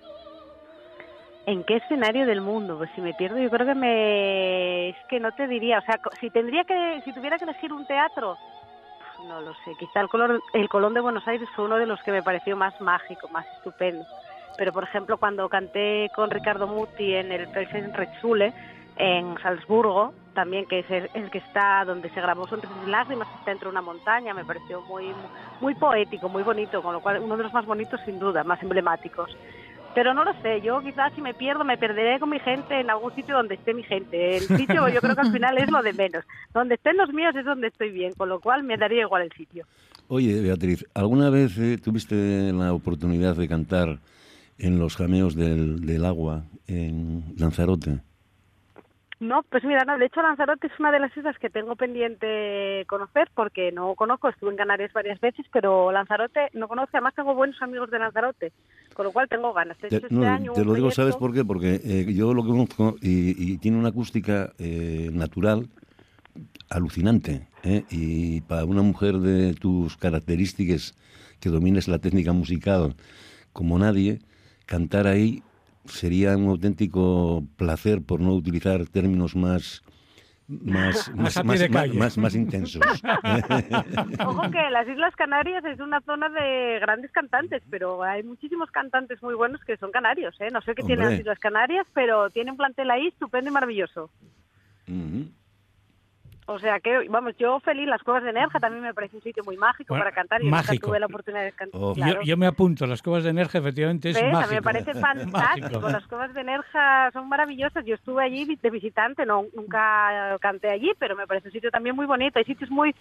¿En qué escenario del mundo? Pues si me pierdo, yo creo que me es que no te diría, o sea, si tendría que si tuviera que elegir un teatro, no lo sé, quizá el color el Colón de Buenos Aires fue uno de los que me pareció más mágico, más estupendo. Pero por ejemplo, cuando canté con Ricardo Muti en el Felsen Rexule en Salzburgo, también que es el, que está donde se grabó Sonrisas y Lágrimas, está dentro de una montaña, me pareció muy muy poético, muy bonito, con lo cual uno de los más bonitos sin duda, más emblemáticos. Pero no lo sé, yo quizás si me pierdo me perderé con mi gente en algún sitio donde esté mi gente. El sitio yo creo que al final es lo de menos. Donde estén los míos es donde estoy bien, con lo cual me daría igual el sitio. Oye, Beatriz, ¿alguna vez eh, tuviste la oportunidad de cantar en los jameos del, del agua en Lanzarote? No, pues mira, no, de hecho Lanzarote es una de las islas que tengo pendiente conocer porque no conozco, estuve en Canarias varias veces, pero Lanzarote no conozco, además tengo buenos amigos de Lanzarote, con lo cual tengo ganas. De Te, este no, año te lo digo, proyecto- ¿sabes por qué? Porque eh, yo lo conozco y, y tiene una acústica eh, natural alucinante. ¿eh? Y para una mujer de tus características, que domines la técnica musical como nadie, cantar ahí sería un auténtico placer, por no utilizar términos más... Más, Más intensos. Ojo que las Islas Canarias es una zona de grandes cantantes, pero hay muchísimos cantantes muy buenos que son canarios, ¿eh? No sé qué tienen las Islas Canarias, pero tienen plantel ahí estupendo y maravilloso. Ujú. O sea que, vamos, yo feliz, las Cuevas de Nerja también me parece un sitio muy mágico Bueno, para cantar y nunca mágico. tuve la oportunidad de cantar. Oh. claro. Yo, yo me apunto, las cuevas de Nerja efectivamente es. A mágico. mí me parece fantástico. Las cuevas de Nerja son maravillosas. Yo estuve allí de visitante, no nunca canté allí, pero me parece un sitio también muy bonito. Hay sitios muy,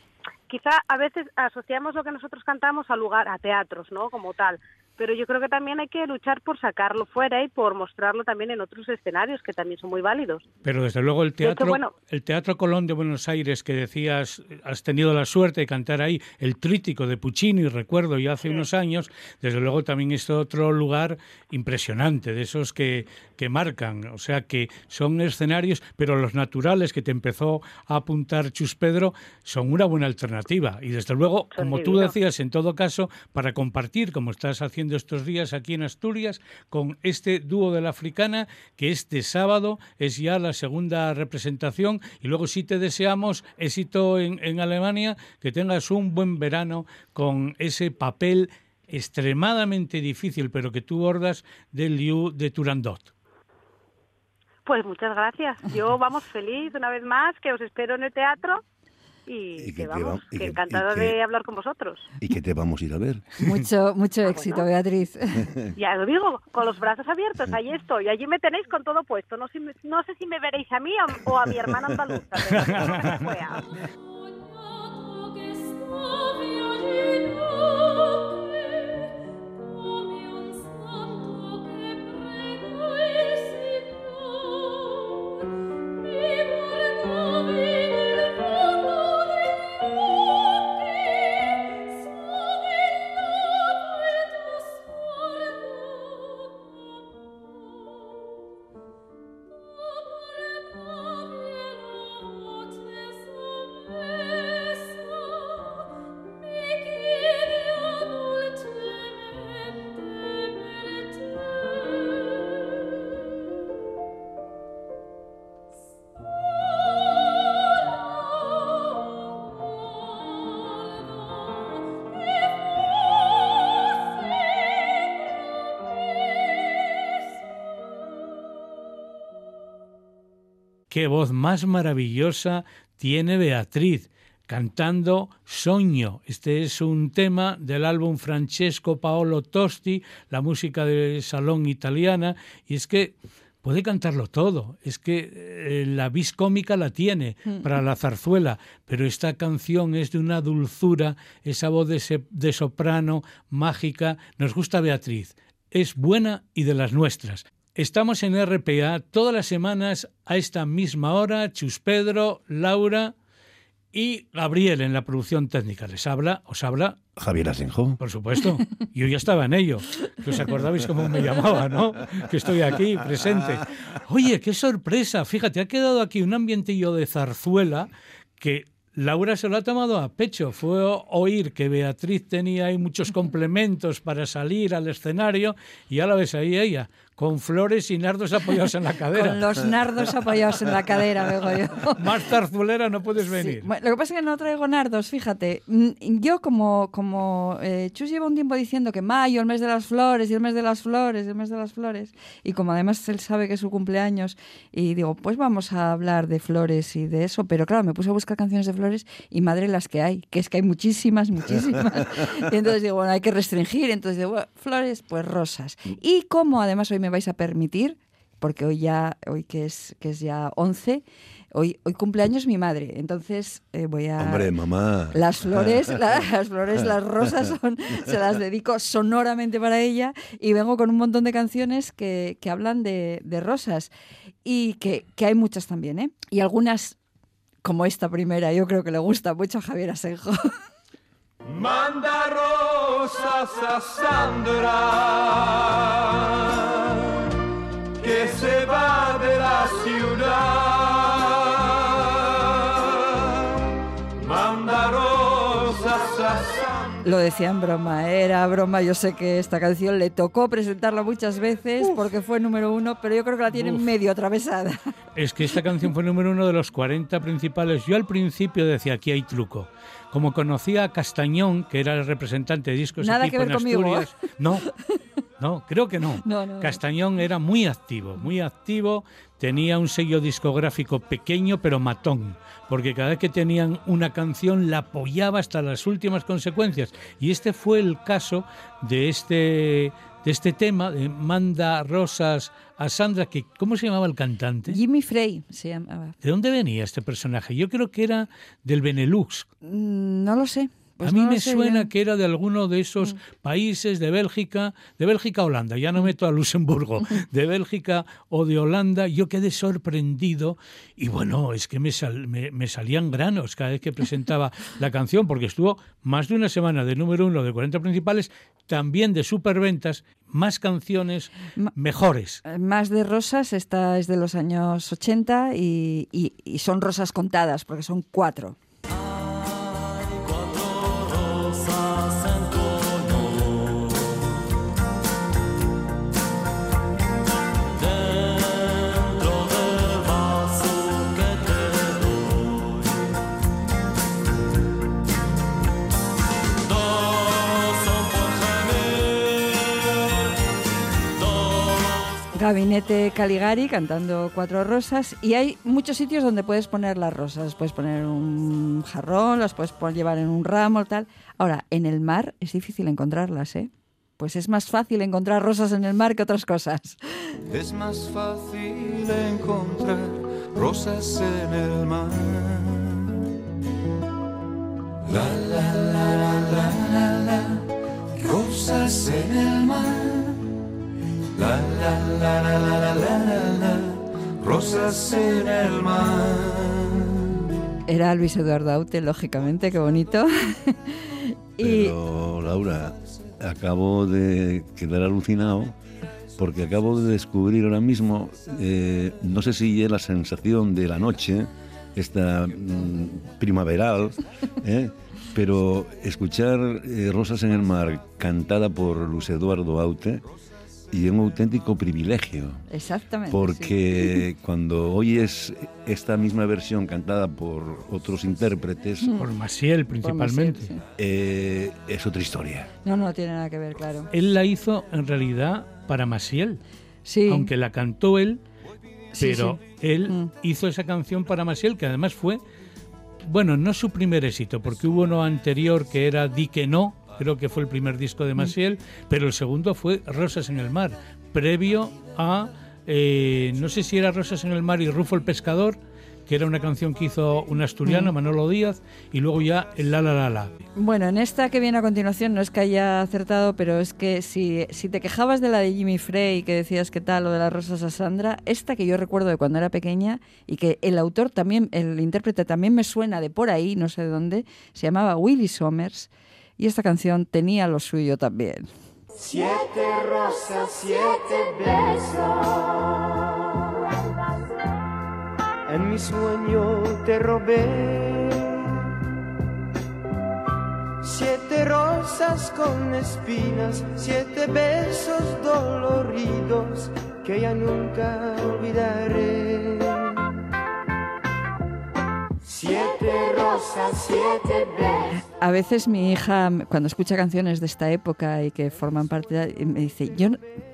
quizá a veces asociamos lo que nosotros cantamos al lugar, a teatros, ¿no? Como tal. Pero yo creo que también hay que luchar por sacarlo fuera y por mostrarlo también en otros escenarios que también son muy válidos. Pero desde luego el hecho, teatro, bueno- el Teatro Colón de Buenos Aires que decías, has tenido la suerte de cantar ahí, el Trítico de Puccini, recuerdo ya hace unos años, desde luego también es otro lugar impresionante, de esos que, que marcan, o sea que son escenarios, pero los naturales que te empezó a apuntar Chus Pedro son una buena alternativa. Y desde luego, como tú decías, en todo caso, para compartir, como estás haciendo estos días aquí en Asturias, con este dúo de la africana, que este sábado es ya la segunda representación. Y luego sí te deseamos éxito en Alemania, que tengas un buen verano con ese papel extremadamente difícil, pero que tú bordas del Liu de Turandot. Pues muchas gracias. Yo, vamos, feliz una vez más, que os espero en el teatro y, Y que vamos, va- y que que- encantada y que- de hablar con vosotros. ¿Y que te vamos a ir a ver? Mucho, mucho éxito, bueno. Beatriz. Ya lo digo, con los brazos abiertos, ahí estoy, allí me tenéis con todo puesto. No sé, no sé si me veréis a mí o, o a mi hermana andaluza. pero Qué voz más maravillosa tiene Beatriz cantando Sogno. Este es un tema del álbum Francesco Paolo Tosti, la música de salón italiana, y es que puede cantarlo todo. Es que eh, la vis cómica la tiene para la zarzuela, pero esta canción es de una dulzura, esa voz de soprano mágica. Nos gusta Beatriz. Es buena y de las nuestras. Estamos en RPA todas las semanas a esta misma hora. Chus Pedro, Laura y Gabriel en la producción técnica. Les habla, os habla, Javier Asenjo. por supuesto. Yo ya estaba en ello. Que os acordabais cómo me llamaba, ¿no? Que estoy aquí presente. Oye, qué sorpresa. Fíjate, ha quedado aquí un ambientillo de zarzuela que Laura se lo ha tomado a pecho. Fue oír que Beatriz tenía ahí muchos complementos para salir al escenario y ya la ves ahí ella, con flores y nardos apoyados en la cadera. Con los nardos apoyados en la cadera, vengo yo. Más zarzulera no puedes Sí, venir. bueno, lo que pasa es que no traigo nardos, fíjate. Mm, Yo como, como eh, Chus lleva un tiempo diciendo que mayo, el mes de las flores, y el mes de las flores, y el mes de las flores, y como además él sabe que es su cumpleaños, y digo, pues vamos a hablar de flores y de eso, pero claro, me puse a buscar canciones de flores y madre las que hay, que es que hay muchísimas, muchísimas. y entonces digo, bueno, hay que restringir, entonces digo, bueno, flores, pues rosas. Y como además hoy me vais a permitir, porque hoy ya, hoy que es, que es ya 11, hoy, hoy cumpleaños mi madre, entonces eh, voy a... Hombre, mamá. Las flores, la- las flores, las rosas son, se las dedico sonoramente para ella y vengo con un montón de canciones que, que hablan de, de rosas y que, que hay muchas también, ¿eh? Y algunas, como esta primera, yo creo que le gusta mucho a Javier Asenjo. Manda rosas a Sandra, se va de la ciudad. Manda rosas a. Lo decía en broma, era broma. Yo sé que esta canción le tocó presentarla muchas veces porque fue número uno, pero yo creo que la tiene Uf. medio atravesada. Es que esta canción fue número uno de los 40 principales. Yo al principio decía, aquí hay truco. Como conocía a Castañón, que era el representante de discos Nada que ver en conmigo. Asturias. No, no, creo que no. No, no, no. Castañón era muy activo, muy activo. Tenía un sello discográfico pequeño pero matón, porque cada vez que tenían una canción la apoyaba hasta las últimas consecuencias. Y este fue el caso de este, de este tema, de Manda Rosas a Sandra, que ¿cómo se llamaba el cantante? Jimmy Frey se llamaba. ¿De dónde venía este personaje? Yo creo que era del Benelux. Mm, No lo sé. Pues a mí no me suena bien. que era de alguno de esos países de Bélgica, de Bélgica Holanda, ya no meto a Luxemburgo, de Bélgica o de Holanda. Yo quedé sorprendido y bueno, es que me, sal- me, me salían granos cada vez que presentaba la canción, porque estuvo más de una semana de número uno de 40 principales, también de superventas, más canciones mejores. Eh, Más de rosas, esta es de los años 80 y, y- y son rosas contadas, porque son cuatro. Gabinete Caligari cantando Cuatro Rosas y hay muchos sitios donde puedes poner las rosas. Puedes poner un jarrón, las puedes llevar en un ramo, tal. Ahora, en el mar es difícil encontrarlas, ¿eh? Pues es más fácil encontrar rosas en el mar que otras cosas. Es más fácil encontrar rosas en el mar. La la la la la la la, rosas en el mar. La la la la la la la la, la, rosas en el mar. Era Luis Eduardo Aute, lógicamente, qué bonito. y Pero, Laura, acabo de quedar alucinado porque acabo de descubrir ahora mismo, eh, no sé si es la sensación de la noche, esta mm, primaveral, ¿eh? pero escuchar eh, Rosas en el Mar cantada por Luis Eduardo Aute y un auténtico privilegio. exactamente. sí. Porque cuando oyes esta misma versión cantada por otros intérpretes, Por Maciel Por principalmente. Maciel, sí. eh, es otra historia. No, no tiene nada que ver, claro. Él la hizo en realidad para Maciel, Sí, aunque la cantó él, sí, pero sí. él Mm. hizo esa canción para Maciel, que además fue, bueno, no su primer éxito, porque hubo uno anterior que era Di que no, creo que fue el primer disco Mm. de Maciel, pero el segundo fue Rosas en el Mar, previo a, eh, no sé si era Rosas en el Mar y Rufo el Pescador, que era una canción que hizo un asturiano, Mm. Manolo Díaz, y luego ya el La La La La. Bueno, en esta que viene a continuación no es que haya acertado, pero es que si, si te quejabas de la de Jimmy Frey, que decías que tal, o de las rosas a Sandra, esta que yo recuerdo de cuando era pequeña y que el autor también, el intérprete también me suena de por ahí, no sé de dónde, se llamaba Willie Somers y esta canción tenía lo suyo también. Siete rosas, siete besos. En mi sueño te robé. Siete rosas con espinas, siete besos doloridos que ya nunca olvidaré. Siete rosas, siete besos. A veces mi hija, cuando escucha canciones de esta época y que forman parte, de, me dice, yo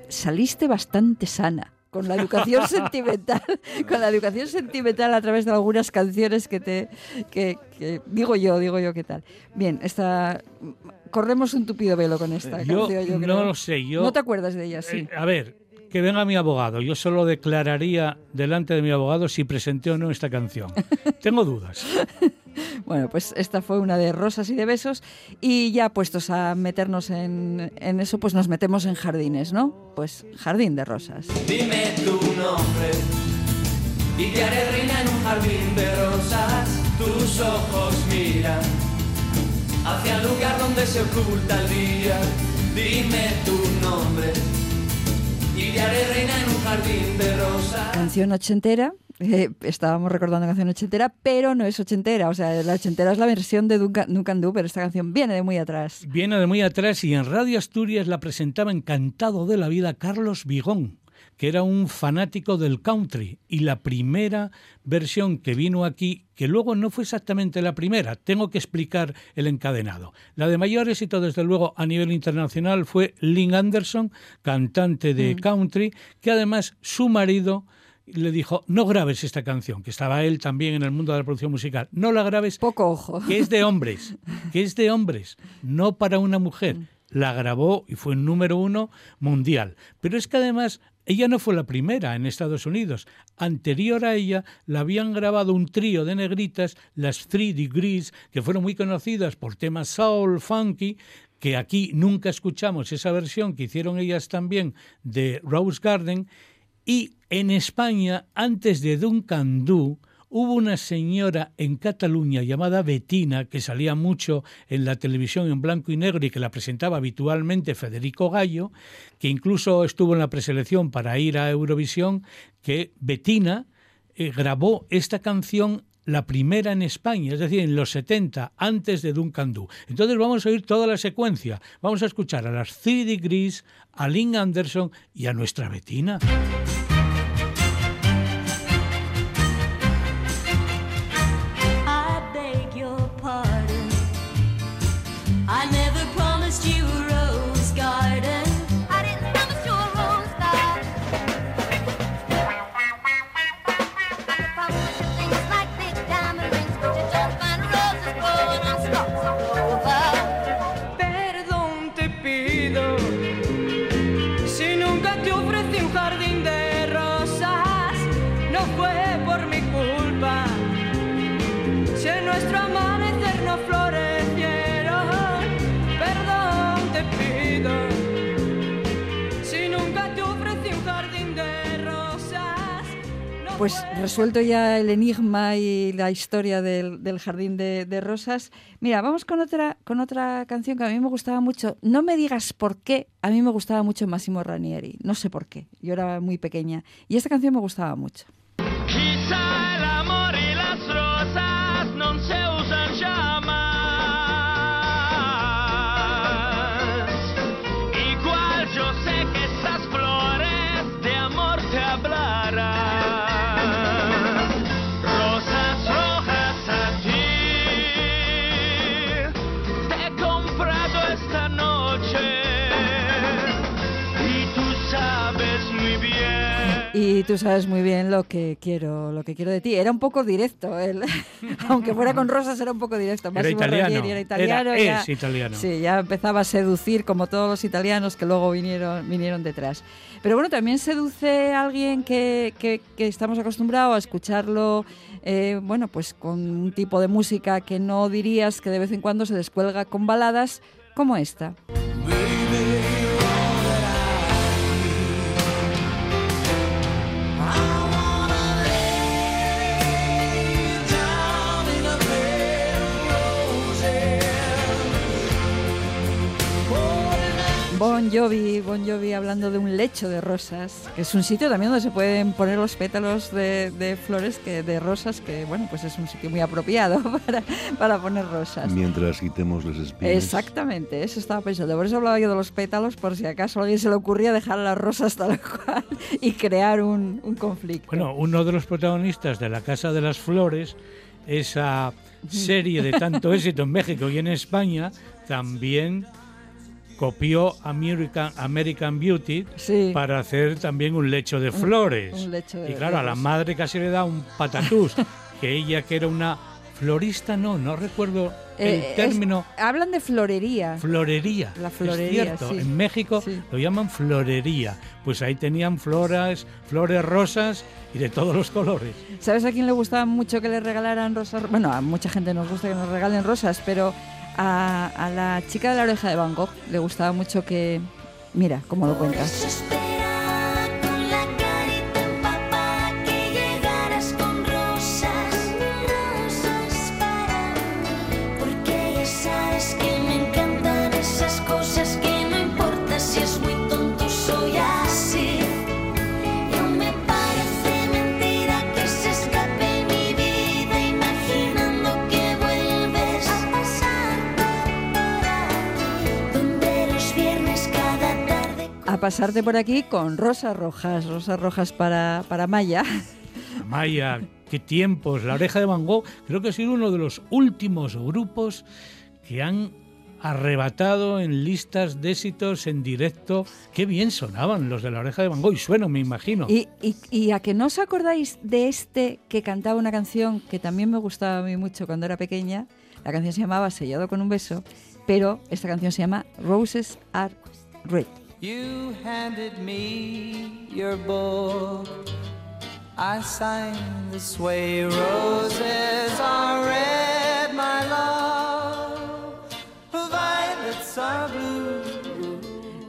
saliste bastante sana con la educación sentimental, con la educación sentimental a través de algunas canciones que te, que, que- digo yo, digo yo qué tal. Bien, esta, corremos un tupido velo con esta Yo canción, yo no creo. lo sé, yo... No te acuerdas de ella, sí. Eh, a ver, que venga mi abogado. Yo solo declararía delante de mi abogado si presenté o no esta canción. Tengo dudas. Bueno, pues esta fue una de rosas y de besos y ya puestos a meternos en, en eso, pues nos metemos en jardines, ¿no? Pues jardín de rosas. Dime tu nombre y te haré reina en un jardín de rosas. Tus ojos miran hacia el lugar donde se oculta el día. Dime tu nombre y te haré reina en un jardín de rosas. Canción ochentera. eh, estábamos recordando canción ochentera, pero no es ochentera. O sea, la ochentera es la versión de Duncan, Duncan Du, pero esta canción viene de muy atrás. Viene de muy atrás y en Radio Asturias la presentaba encantado de la vida Carlos Vigón, que era un fanático del country. Y la primera versión que vino aquí, que luego no fue exactamente la primera, tengo que explicar el encadenado. La de mayor éxito, desde luego, a nivel internacional fue Lynn Anderson, cantante de country, que además su marido le dijo, no grabes esta canción, que estaba él también en el mundo de la producción musical, no la grabes Poco ojo. que es de hombres, que es de hombres, no para una mujer. La grabó y fue número uno mundial. Pero es que además ella no fue la primera en Estados Unidos. Anterior a ella la habían grabado un trío de negritas, las Three Degrees, que fueron muy conocidas por temas soul, funky, que aquí nunca escuchamos esa versión que hicieron ellas también de Rose Garden. Y en España, antes de Duncan Du, hubo una señora en Cataluña llamada Betina, que salía mucho en la televisión en blanco y negro y que la presentaba habitualmente Federico Gallo, que incluso estuvo en la preselección para ir a Eurovisión, que Betina eh, grabó esta canción la primera en España, es decir, en los 70, antes de Duncan Du. Entonces vamos a oír toda la secuencia. Vamos a escuchar a las Three Degrees, a Lynn Anderson y a nuestra Betina. Pues resuelto ya el enigma y la historia del, jardín de, rosas. Mira, vamos con otra, con otra canción que a mí me gustaba mucho. No me digas por qué, a mí me gustaba mucho Massimo Ranieri. No sé por qué, yo era muy pequeña. Y esta canción me gustaba mucho. Tú sabes muy bien lo que quiero, lo que quiero de ti. Era un poco directo, él. aunque fuera con rosas, era un poco directo. Era italiano. Era italiano. Era- ya- es italiano. Sí, ya empezaba a seducir como todos los italianos que luego vinieron, vinieron detrás. Pero bueno, también seduce a alguien que, que- que estamos acostumbrados a escucharlo, eh, bueno, pues con un tipo de música que no dirías que de vez en cuando se descuelga con baladas como esta. Bon Jovi, Bon Jovi hablando de un lecho de rosas, que es un sitio también donde se pueden poner los pétalos de, de flores, que, de rosas, que bueno, pues es un sitio muy apropiado para, para poner rosas. Mientras quitemos las espinas. Exactamente, eso estaba pensando. Por eso hablaba yo de los pétalos, por si acaso a alguien se le ocurría dejar las rosas tal cual y crear un, un conflicto. Bueno, uno de los protagonistas de La Casa de las Flores, esa serie de tanto éxito en México y en España, también copió American, American Beauty Sí. para hacer también un lecho de flores. un lecho de y claro, a la madre casi le da un patatús, que ella que era una florista, no, no recuerdo el Eh, es- término. hablan de florería. Florería. La es florería, cierto, sí. en México Sí. lo llaman florería. Pues ahí tenían flores, flores rosas y de todos los colores. ¿Sabes a quién le gustaba mucho que le regalaran rosas? Bueno, a mucha gente nos gusta que nos regalen rosas, pero a, a la chica de la oreja de Van le gustaba mucho que... Mira cómo lo cuentas. Pasarte por aquí con rosas rojas, rosas rojas para, para Maya. Maya, qué tiempos. La oreja de Van Gogh creo que ha sido uno de los últimos grupos que han arrebatado en listas de éxitos en directo. Qué bien sonaban los de la oreja de Van Gogh y suenan, me imagino. Y, y- y a que no os acordáis de este que cantaba una canción que también me gustaba a mí mucho cuando era pequeña. La canción se llamaba Sellado con un beso, pero esta canción se llama Roses Are Red. You handed me your book. I signed this way. Roses are red, my love. Violets are blue.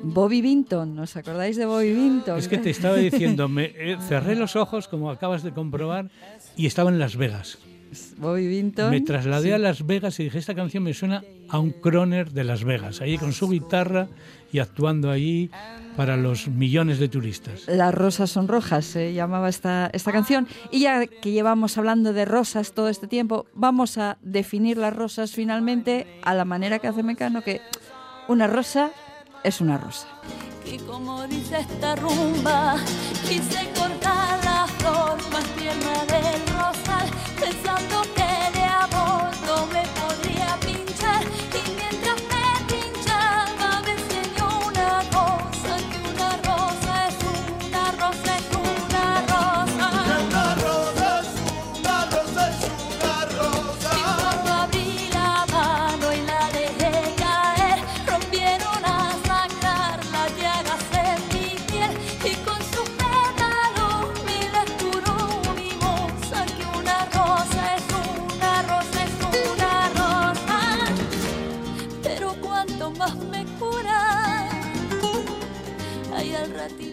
Bobby Vinton, ¿os acordáis de Bobby Vinton? Es que te estaba diciendo, me eh, cerré los ojos, como acabas de comprobar, y estaba en Las Vegas. Bobby Vinton. Me trasladé sí. a Las Vegas y dije, esta canción me suena a un croner de Las Vegas, ahí con su guitarra y actuando allí para los millones de turistas. Las rosas son rojas, se llamaba esta, esta canción. Y ya que llevamos hablando de rosas todo este tiempo, vamos a definir las rosas finalmente a la manera que hace Mecano, que una rosa es una rosa. Y como dice esta rumba, quise cortar la flor más tierna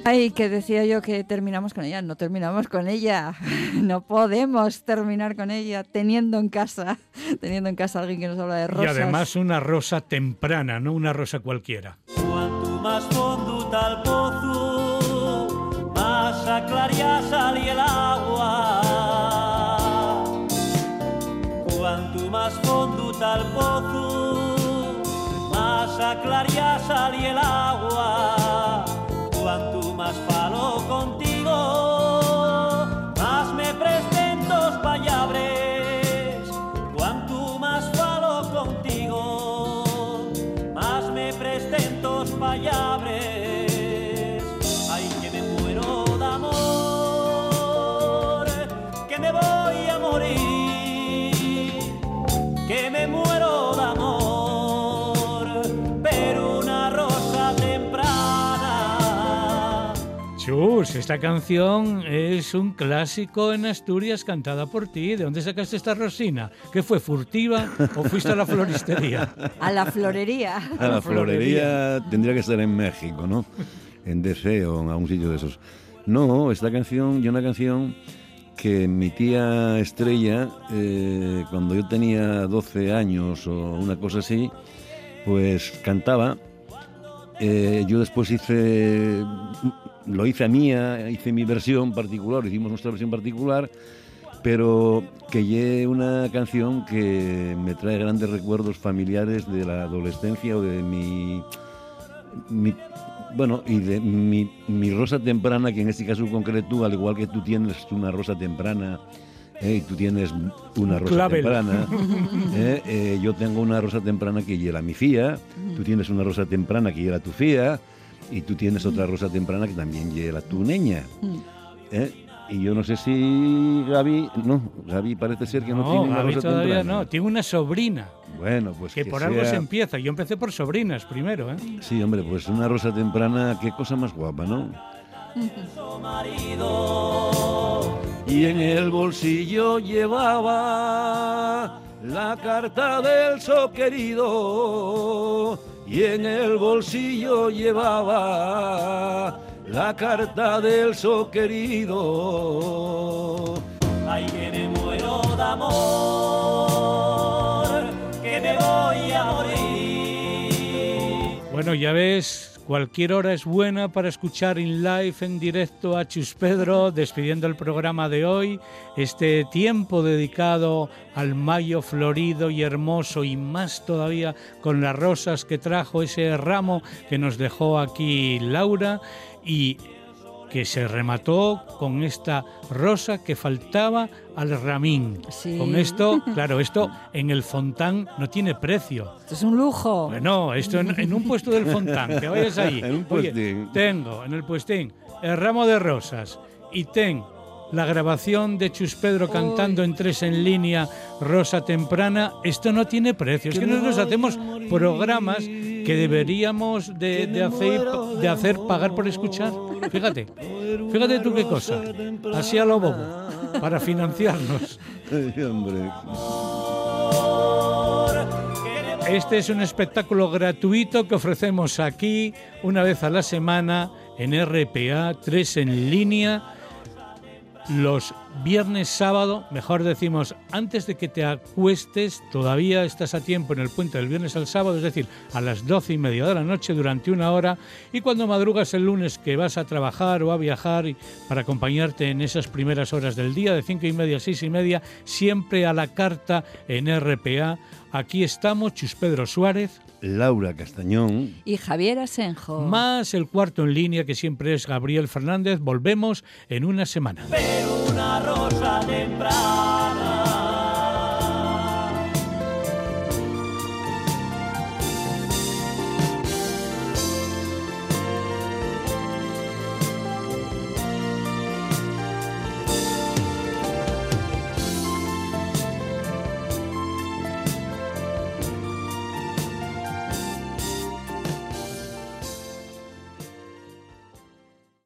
Ay, que decía yo que terminamos con ella. No terminamos con ella. No podemos terminar con ella teniendo en casa, teniendo en casa a alguien que nos habla de Y rosas. además una rosa temprana, no una rosa cualquiera. Quanto més fondo tal pozo, más aclaria salí el agua. Cuanto más fondo tal pozo, más aclaria salí el agua. Chus, esta canción es un clásico en Asturias cantada por ti. ¿De dónde sacaste esta rosina? ¿Qué fue, furtiva o fuiste a la floristería? A la florería. A la florería tendría que estar en México, ¿no? En DC o en algún sitio de esos. No, esta canción, yo una canción que mi tía Estrella, eh, cuando yo tenía 12 años o una cosa así, pues cantaba. Eh, yo después hice, lo hice a mía, hice mi versión particular, hicimos nuestra versión particular, pero que es una canción que me trae grandes recuerdos familiares de la adolescencia o de mi, mi- bueno, y de mi, mi rosa temprana, que en este caso concreto, al igual que tú tienes una rosa temprana, eh, y tú tienes una rosa clavel. temprana, eh, eh, yo tengo una rosa temprana que llega mi fía, tú tienes una rosa temprana que llega tu fía, y tú tienes otra rosa temprana que también llega tu niña. ¿eh? Y yo no sé si Gaby, no, Gaby parece ser que no, No, tiene una Gaby rosa todavía temprana. no. Tiene una sobrina, Bueno, pues que, que por algo se empieza. Yo empecé por sobrinas primero, ¿eh? Sí, hombre, pues una rosa temprana, qué cosa más guapa, ¿no? Y en el bolsillo llevaba la carta del so querido. Y en el bolsillo llevaba la carta del so querido. Ay, que me muero de amor, que me voy a morir. Bueno, ya ves, cualquier hora es buena para escuchar in live, en directo a Chus Pedro, despidiendo el programa de hoy, este tiempo dedicado al mayo florido y hermoso y más todavía con las rosas que trajo ese ramo que nos dejó aquí Laura y que se remató con esta rosa que faltaba al ramín. Sí. Con esto, claro, esto en el Fontán no tiene precio. Esto es un lujo. Bueno, esto en, en un puesto del Fontán, que vayas ahí. En un Oye, puestín. tengo en el puestín el ramo de rosas y ten la grabación de Chus Pedro cantando en tres en línea Rosa Temprana. Esto no tiene precio. Es que nosotros hacemos programas que deberíamos de, de hacer, de hacer pagar por escuchar. Fíjate, fíjate tú qué cosa. Así a lo bobo, para financiarnos. Este es un espectáculo gratuito que ofrecemos aquí una vez a la semana en RPA 3 en línea los viernes, sábado, mejor decimos, antes de que te acuestes, todavía estás a tiempo en el puente del viernes al sábado, es decir, a las doce y media de la noche durante una hora, y cuando madrugas el lunes que vas a trabajar o a viajar para acompañarte en esas primeras horas del día, de cinco y media a seis y media, siempre a la carta en RPA. Aquí estamos, Chus Pedro Suárez. Laura Castañón. Y Javier Asenjo. Más el cuarto en línea, que siempre es Gabriel Fernández. Volvemos en una semana. Pero una rosa temprana.